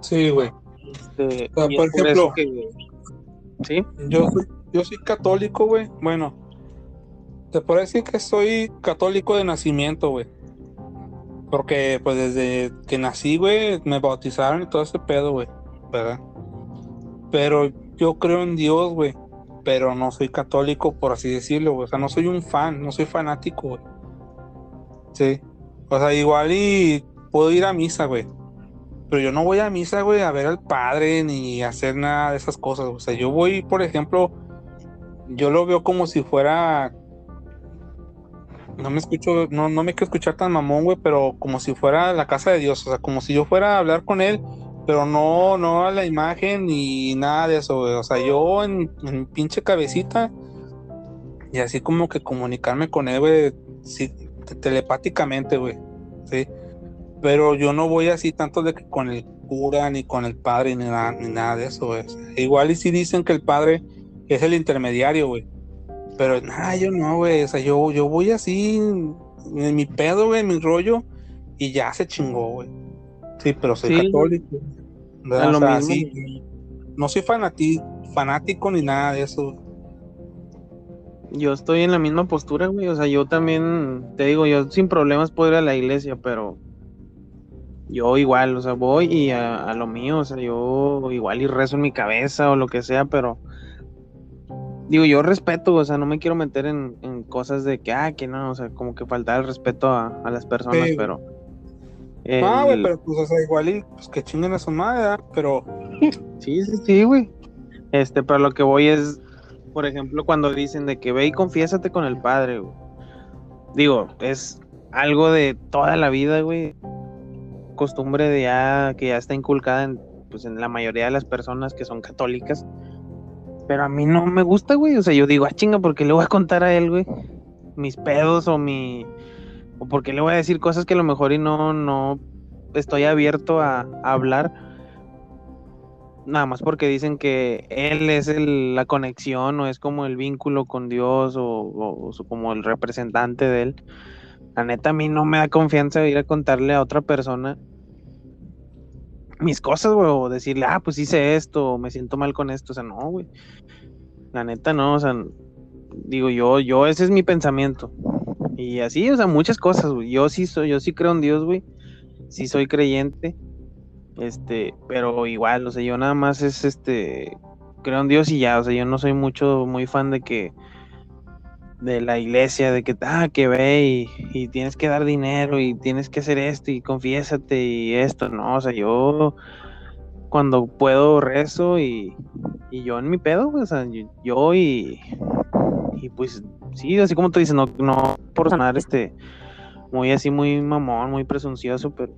Sí, güey. Este, O sea, por es por ejemplo- que- sí, Yo soy, yo soy católico, güey. Bueno, te decir que soy católico de nacimiento, güey. Porque, pues, desde que nací, güey, me bautizaron y todo ese pedo, güey. ¿Verdad? Pero yo creo en Dios, güey. Pero no soy católico, por así decirlo, güey. O sea, no soy un fan, no soy fanático, güey. Sí. O sea, igual y puedo ir a misa, güey. Pero yo no voy a misa, güey, a ver al padre ni hacer nada de esas cosas. O sea, yo voy, por ejemplo, yo lo veo como si fuera. No me escucho, no, no me quiero escuchar tan mamón, güey, pero como si fuera la casa de Dios. O sea, como si yo fuera a hablar con él, pero no, no a la imagen ni nada de eso, güey. O sea, yo en, pinche cabecita y así como que comunicarme con él, güey, sí, telepáticamente, güey. Sí. Pero yo no voy así tanto de que con el cura, ni con el padre, ni nada, ni nada de eso, güey. Igual y si dicen que el padre es el intermediario, güey. Pero nada, yo no, güey. O sea, yo, yo voy así en mi pedo, güey, en mi rollo, y ya se chingó, güey. Sí, pero soy Sí. católico. ¿verdad? Lo O sea, mismo. sí, no soy fanati- fanático ni nada de eso. Yo estoy en la misma postura, güey. O sea, yo también, te digo, yo sin problemas puedo ir a la iglesia, pero yo igual, o sea, voy y a, a lo mío, o sea, yo igual y rezo en mi cabeza o lo que sea, pero digo, yo respeto, o sea, no me quiero meter en, en cosas de que, ah, que no, o sea, como que faltar el respeto a, a las personas, Sí. pero... Ah, güey, pero pues, o sea, igual y pues que chinguen a su madre, ¿verdad? Pero Sí, sí, sí, güey. Este, pero lo que voy es, por ejemplo, cuando dicen de que ve y confiésate con el padre, güey. Digo, es algo de toda la vida, güey. Costumbre de ya, que ya está inculcada en, pues, en la mayoría de las personas que son católicas. Pero a mí no me gusta, güey. O sea, yo digo, ah, chinga, ¿por qué le voy a contar a él, güey? Mis pedos o mi... O por qué le voy a decir cosas que a lo mejor y no, no estoy abierto a, hablar nada más porque dicen que él es el- la conexión o es como el vínculo con Dios o, o- como el representante de él. La neta a mí no me da confianza ir a contarle a otra persona mis cosas, güey, o decirle, ah, pues hice esto, o me siento mal con esto, o sea, no, güey. La neta no, o sea, digo yo, yo, ese es mi pensamiento. Y así, o sea, muchas cosas, güey. Yo sí soy, yo sí creo en Dios, güey. Sí soy creyente. Este, pero igual, o sea, yo nada más es este, creo en Dios y ya, o sea, yo no soy mucho, muy fan de que, de la iglesia, de que, ah, que ve y, y tienes que dar dinero y tienes que hacer esto y confiésate y esto, no, o sea, yo cuando puedo rezo y, y yo en mi pedo, güey, o sea, yo, yo y, y pues, sí, así como tú dices, no, no por sonar este, muy así, muy mamón, muy presuncioso, pero,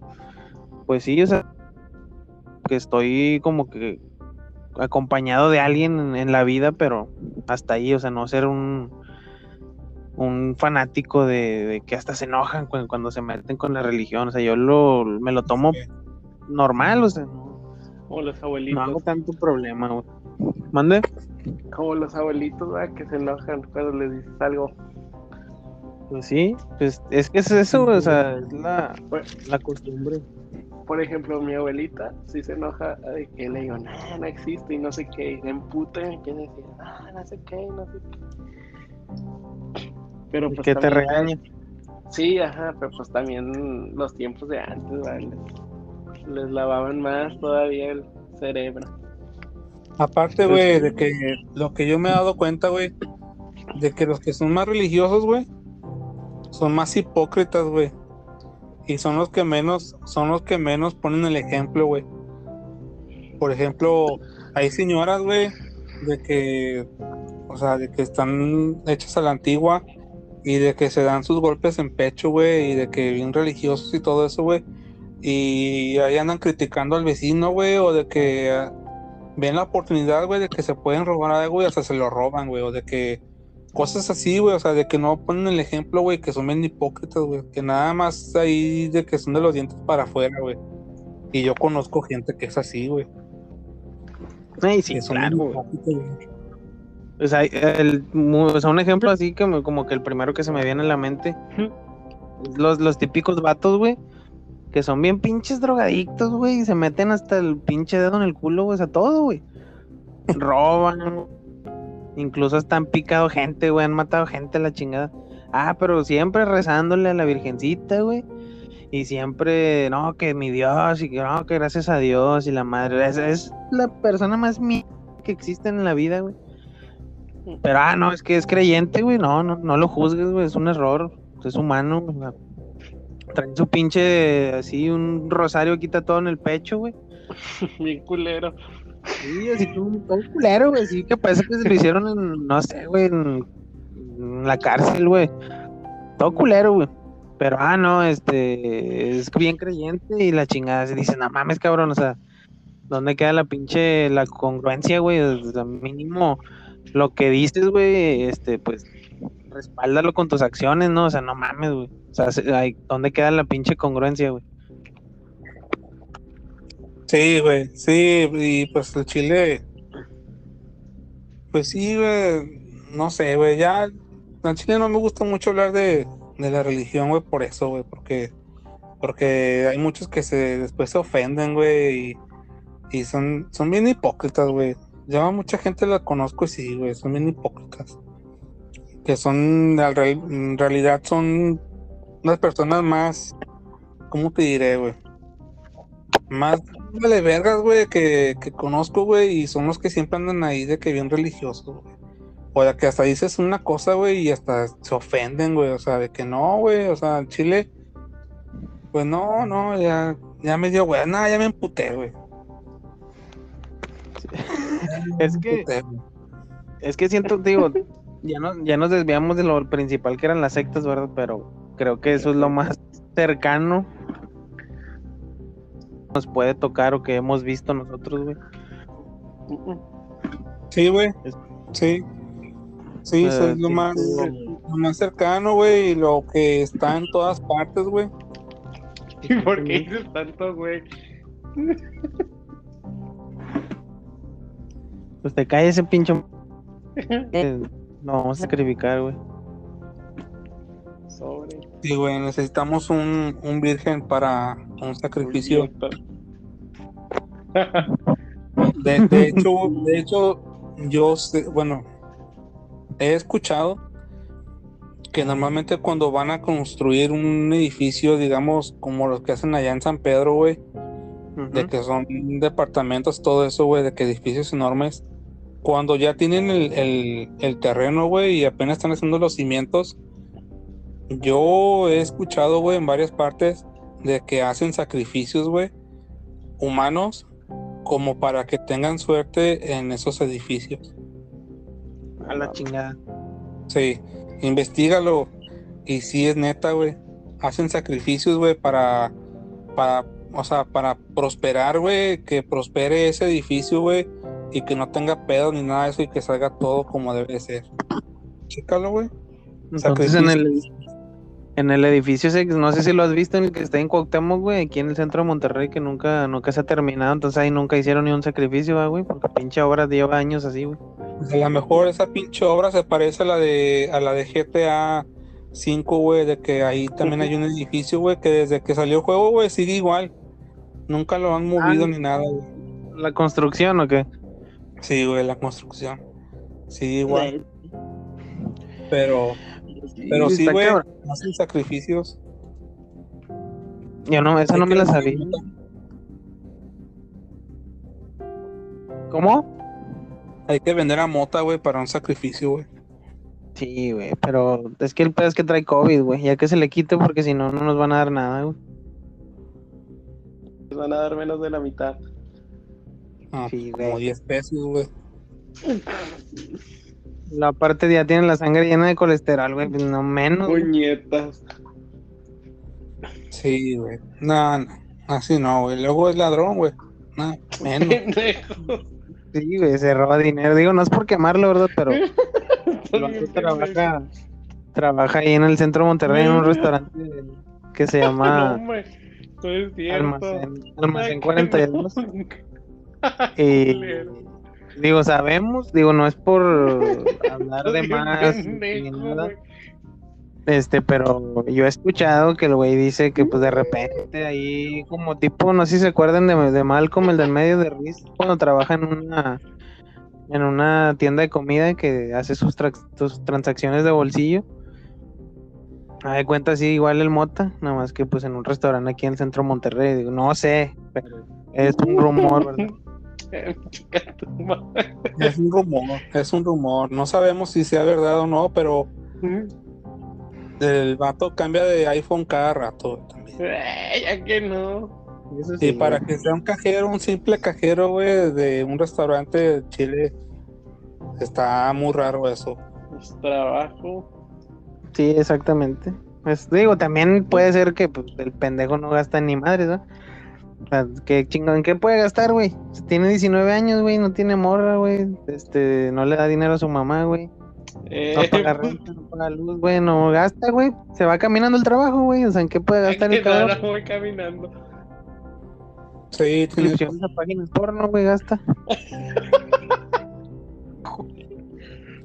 pues sí, o sea, que estoy como que acompañado de alguien en, en la vida, pero hasta ahí, o sea, no ser un, un fanático de, de que hasta se enojan cu- cuando, se meten con la religión, o sea, yo lo, me lo tomo normal, o sea, no, Como los no abuelitos. hago tanto problema, güey. ¿Mande? Como los abuelitos, ¿verdad? Que se enojan cuando les dices algo. Pues sí, pues es que es eso, güey, o sea, es la, Pues, la costumbre. por ejemplo, mi abuelita sí se enoja de que le digo, nah, no existe y no sé qué, y se emputa y me quiere decir, ah, no sé qué, no sé qué. Pero pues que te regaña. Sí, ajá, pero pues también los tiempos de antes, ¿verdad? les, les lavaban más todavía el cerebro. aparte, güey, de que lo que yo me he dado cuenta, güey, de que los que son más religiosos, güey, son más hipócritas, güey. Y son los que menos, son los que menos ponen el ejemplo, güey. Por ejemplo, hay señoras, güey, de que, o sea, de que están hechas a la antigua y de que se dan sus golpes en pecho, güey, y de que bien religiosos y todo eso, güey. Y ahí andan criticando al vecino, güey, o de que ah, ven la oportunidad, güey, de que se pueden robar algo y hasta se lo roban, güey, o de que cosas así, güey, o sea, de que no ponen el ejemplo, güey, que son bien hipócritas, güey, que nada más ahí de que son de los dientes para afuera, güey. Y yo conozco gente que es así, güey. Sí, son claro, güey. O sea, el, o sea, un ejemplo así como, como que el primero que se me viene a la mente, los, los típicos vatos, güey, que son bien pinches drogadictos, güey, y se meten hasta el pinche dedo en el culo, güey, o sea, todo, güey. Roban, incluso hasta han picado gente, güey, han matado gente a la chingada. Ah, pero siempre rezándole a la virgencita, güey. Y siempre, no, que mi Dios, y que no, que gracias a Dios, y la madre, es, es la persona más mía que existe en la vida, güey. Pero, ah, no, es que es creyente, güey. No, no, no lo juzgues, güey. Es un error. Es humano. o sea, Traen su pinche, así, un rosario aquí todo en el pecho, güey. Bien culero. Sí, así todo, todo culero, güey. Sí, que parece que se lo hicieron en, no sé, güey, en, en la cárcel, güey. Todo culero, güey. Pero, ah, no, este, es bien creyente y la chingada se dice, no mames, cabrón, o sea, ¿dónde queda la pinche, la congruencia, güey? O sea, mínimo lo que dices, güey, este, pues, respáldalo con tus acciones, ¿no? O sea, no mames, güey. O sea, ¿dónde queda la pinche congruencia, güey? Sí, güey, sí, y pues el Chile, pues sí, güey, no sé, güey, ya, al Chile no me gusta mucho hablar de, de la religión, güey, por eso, güey, porque, porque hay muchos que se, después se ofenden, güey, y, y son, son bien hipócritas, güey. Yo a mucha gente la conozco y sí, güey, son bien hipócritas. Que son, en realidad son las personas más, ¿cómo te diré, güey? Más de vergas, güey, que, que conozco, güey, y son los que siempre andan ahí de que bien religiosos, güey. O de que hasta dices una cosa, güey, y hasta se ofenden, güey, o sea, de que no, güey, o sea, en Chile, pues no, no, ya, ya me dio, güey, nada, ya me emputé, güey. Es que, es que siento, digo, ya, no, ya nos desviamos de lo principal que eran las sectas, ¿verdad? Pero creo que eso es lo más cercano que nos puede tocar o que hemos visto nosotros, güey. Sí, güey, sí. Sí, Eh, eso es lo más, lo más cercano, güey, y lo que está en todas partes, güey. ¿Y por qué dices tanto, güey? Pues te cae ese pinche... eh, No, vamos a sacrificar, güey. Sobre. Sí, güey, necesitamos un, un virgen para un sacrificio. De, de hecho, de hecho, yo sé, bueno, he escuchado que normalmente cuando van a construir un edificio, digamos, como los que hacen allá en San Pedro, güey, de que son departamentos, todo eso, güey, de que edificios enormes, cuando ya tienen el, el, el terreno, güey, y apenas están haciendo los cimientos, yo he escuchado, güey, en varias partes de que hacen sacrificios, güey, humanos, como para que tengan suerte en esos edificios. A la chingada. Sí, investigalo. Y si es neta, güey. Hacen sacrificios, güey, para, para, o sea, para prosperar, güey, que prospere ese edificio, güey, y que no tenga pedo ni nada de eso y que salga todo como debe de ser. Chécalo, güey. Entonces en el, en el edificio no sé si lo has visto, en el que está en Cuauhtémoc, güey, aquí en el centro de Monterrey, que nunca, nunca se ha terminado, entonces ahí nunca hicieron ni un sacrificio, ¿va, güey, porque pinche obra lleva años así, güey. A lo mejor esa pinche obra se parece a la de, a la de GTA 5, güey, de que ahí también hay un edificio, güey, que desde que salió el juego, güey, sigue igual. Nunca lo han movido Ah. ni nada, güey. ¿La construcción o qué? Sí, güey, la construcción. Sigue igual. Pero, pero sí, güey, hacen sacrificios. Yo no, esa no me la sabía. ¿Cómo? Hay que vender a mota, güey, para un sacrificio, güey. Sí, güey, pero es que el pedo es que trae COVID, güey, ya que se le quite porque si no, no nos van a dar nada, güey. Les van a dar menos de la mitad. Ah, Sí, como güey. 10 pesos, güey. La parte ya tiene la sangre llena de colesterol, güey, pues no menos. Puñetas. Sí, güey. No, no, así no, güey. Luego es ladrón, güey. No, menos. Pendejo. Sí, güey, se roba dinero. Digo, no es por quemarlo, ¿verdad? Pero trabaja, trabaja ahí en el centro de Monterrey en un restaurante que se llama no. Almacén, Almacén Ay, 42. Culero. digo, sabemos, digo, no es por hablar de más ni nada, este, pero yo he escuchado que el güey dice que pues de repente ahí como tipo, no sé si se acuerdan de, de Malcolm, el del medio de Riz, cuando trabaja en una en una tienda de comida que hace sus, transacciones de bolsillo. A de cuenta así igual el Mota, nada más que pues en un restaurante aquí en el centro de Monterrey, digo, no sé, pero es un rumor, ¿verdad? Es un rumor, es un rumor. No sabemos si sea verdad o no, pero el vato cambia de iPhone cada rato también. Ya que no. Eso Y sí, para que sea un cajero, un simple cajero, güey, de un restaurante de Chile, está muy raro eso. Es trabajo. Sí, exactamente. Pues digo, también puede ser que pues, el pendejo no gasta ni madres, ¿no? O sea, ¿qué chingón, ¿en qué puede gastar, güey? Tiene 19 años, güey, no tiene morra, güey. Este, no le da dinero a su mamá, güey. Eh, No paga renta, no paga luz, güey, no gasta, güey. Se va caminando el trabajo, güey. O sea, ¿en qué puede gastar el ahora voy caminando. Sí, a páginas porno, güey, gasta.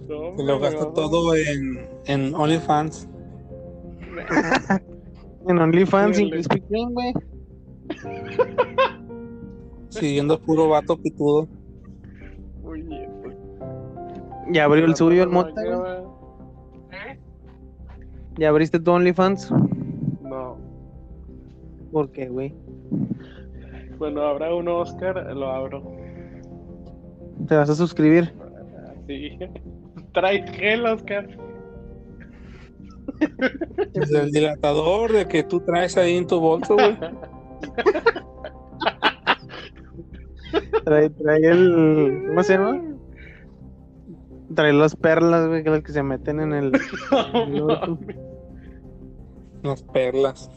No, se lo gasta todo en, en OnlyFans. En OnlyFans, Sí, Kreme, güey. Siguiendo puro vato pitudo. Puñetas. Ya abrió el suyo, el va- ¿Eh? Ya abriste tu OnlyFans. No. ¿Por qué, güey? Cuando habrá un Oscar, lo abro. ¿Te vas a suscribir? Así. Trae gel, Oscar. Desde el dilatador de que tú traes ahí en tu bolso, güey. Trae, trae el. ¿Cómo se llama? Trae las perlas, güey, que las que se meten en el. No. Las perlas.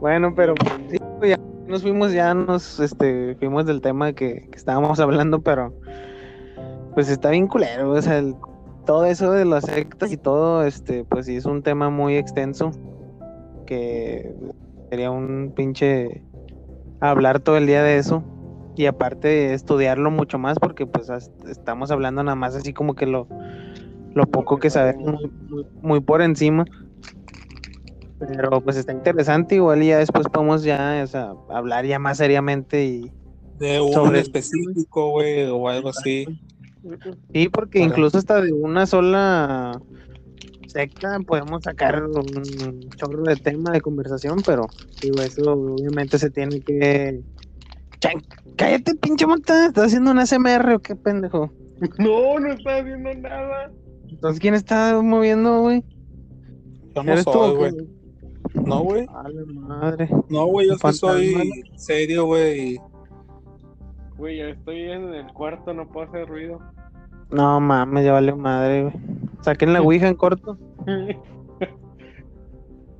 Bueno, pero sí, ya nos fuimos, ya nos este, fuimos del tema que, que estábamos hablando, pero pues está bien culero, o sea, el- todo eso de las sectas y todo, este, pues sí es un tema muy extenso que sería un pinche hablar todo el día de eso y aparte estudiarlo mucho más porque pues estamos hablando nada más así como que lo, lo poco que sabemos muy, por encima. Pero pues está interesante, igual ya después podemos ya o sea, hablar ya más seriamente y De un Sobre- específico, güey, o algo así. sí, porque incluso hasta de una sola secta podemos sacar un chorro de tema de conversación, pero digo, eso obviamente se tiene que Chan, cállate, pinche monta, estás haciendo un SMR o qué pendejo. No, no está haciendo nada. Entonces, ¿quién está moviendo, güey? Yo ¿Eres tú? güey. No, güey. Madre. No, güey, yo sí soy serio, güey. Güey, ya estoy en el cuarto, no puedo hacer ruido. No mames, ya vale madre, güey. Saquen la Ouija en corto.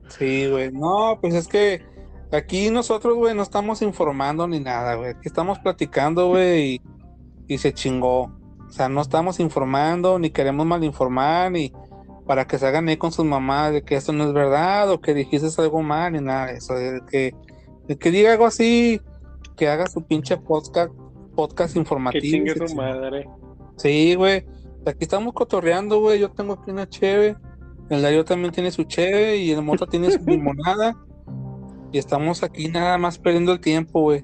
Sí, güey. No, pues es que aquí nosotros, güey, no estamos informando ni nada, güey. Aquí estamos platicando, güey, y, y se chingó. O sea, no estamos informando, ni queremos malinformar, ni para que se hagan ahí con sus mamás de que esto no es verdad o que dijiste algo mal, ni nada de eso. El que, el que diga algo así, que haga su pinche podcast, podcast que informativo. chingue se su madre. Sí, güey. Aquí estamos cotorreando, güey. Yo tengo aquí una cheve. El Darío también tiene su cheve y el Mota tiene su limonada. Y estamos aquí nada más perdiendo el tiempo, güey.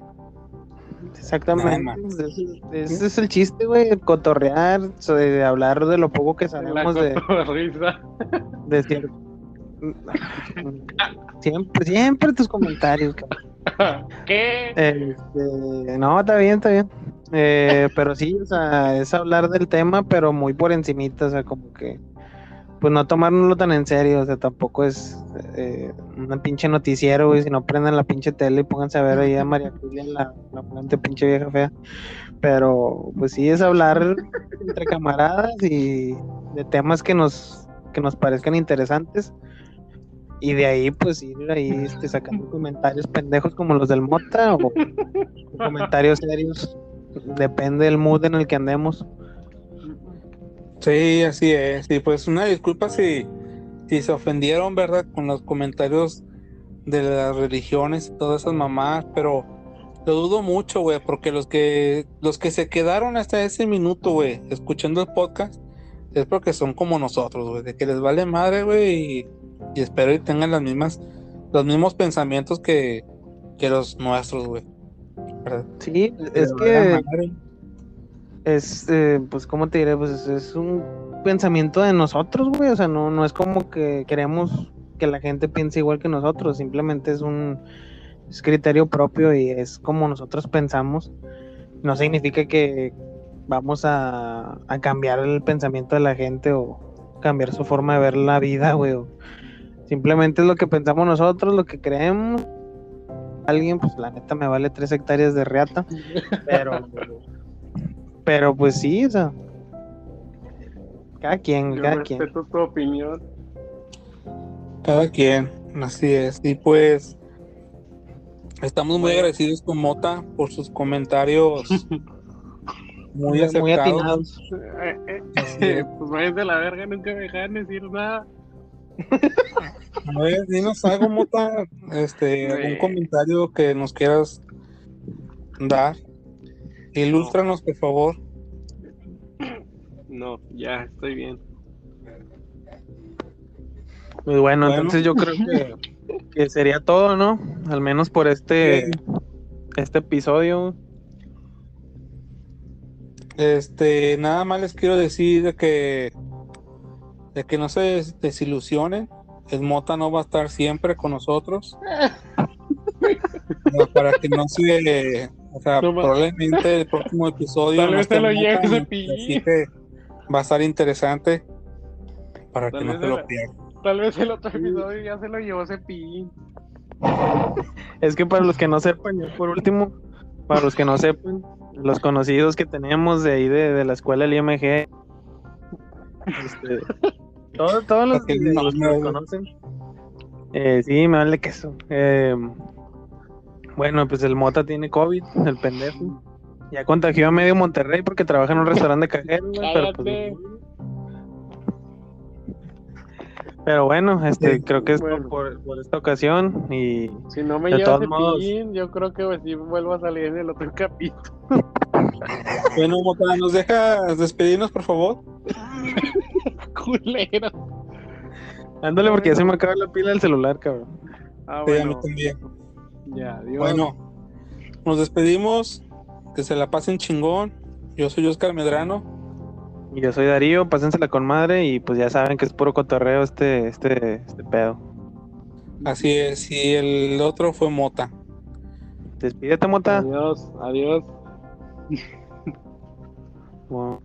Exactamente. Ese, es el chiste, güey. Cotorrear, de hablar de lo poco que sabemos de, risa. de cierto. Siempre, siempre tus comentarios, cabrón. ¿Qué? Este, no, está bien, está bien. Eh, pero sí, o sea, es hablar del tema, pero muy por encimita, o sea, como que, pues no tomárnoslo tan en serio, o sea, tampoco es eh, una pinche noticiero, güey, si no prendan la pinche tele y pónganse a ver ahí a María Julia, la, la plante pinche vieja fea. Pero, pues sí, es hablar entre camaradas y de temas que nos, que nos parezcan interesantes. Y de ahí, pues ir ahí este, sacando comentarios pendejos como los del Mota o comentarios serios. Depende del mood en el que andemos. Sí, así es. Y pues una disculpa si, si se ofendieron, ¿verdad? Con los comentarios de las religiones y todas esas mamás, pero lo dudo mucho, güey, porque los que los que se quedaron hasta ese minuto, güey, escuchando el podcast, es porque son como nosotros, güey, de que les vale madre, güey, y, y espero y tengan las mismas, los mismos pensamientos que, que los nuestros, güey. Sí, es que madre. Es, eh, pues, ¿cómo te diré? Pues es, es un pensamiento de nosotros, güey. O sea, no, no es como que queremos que la gente piense igual que nosotros. Simplemente es un es criterio propio y es como nosotros pensamos. No significa que vamos a, a cambiar el pensamiento de la gente o cambiar su forma de ver la vida, güey. Simplemente es lo que pensamos nosotros, lo que creemos. Alguien, pues la neta me vale tres hectáreas de reata, pero, pero pues sí, o sea, cada quien, Yo cada quien. respeto tu opinión. Cada quien, así es. Y pues estamos muy Bueno. agradecidos con Mota por sus comentarios muy muy acertados. atinados. Eh, eh, Así es. pues váyanse a la verga, nunca me dejan decir nada. A ver, dinos algo, Mota, este, algún comentario que nos quieras dar. Ilústranos, por favor. No, ya, estoy bien. Pues bueno, Bueno. entonces yo creo que, que sería todo, ¿no? Al menos por este, este episodio. Este, nada más les quiero decir de que de que no se des- desilusionen. El Mota no va a estar siempre con nosotros. No, para que no se, o sea, No probablemente el próximo episodio Tal vez se lo Mota, lleve ese así pillín. que va a estar interesante para Tal que no se lo pierdan. Tal vez el otro episodio ya se lo llevó Cepillín. Es que para los que no sepan, ya por último, para los que no sepan, los conocidos que tenemos de ahí de, de la escuela del IMG, este, todos, todos los que, los que nos no. conocen, eh, sí, me vale queso. Eh, bueno, pues el Mota tiene COVID, el pendejo. Ya contagió a medio Monterrey porque trabaja en un restaurante de cajero, pero pues. Pero bueno, este, Sí, creo que es bueno. por, por esta ocasión y Si no me De lleva todos modos. Yo creo que pues, sí vuelvo a salir en el otro capítulo. Bueno, Mota, ¿nos dejas despedirnos, por favor? Culero. ándale porque ya se me acaba la pila del celular, cabrón. Ah, Sí, a mí bueno. también. Ya, adiós. Bueno, nos despedimos. Que se la pasen chingón. Yo soy Oscar Medrano. Y yo soy Darío, pásensela con madre y pues ya saben que es puro cotorreo este, este, este pedo. Así es. Y el otro fue Mota. Despídete, Mota. Adiós, adiós. Bueno.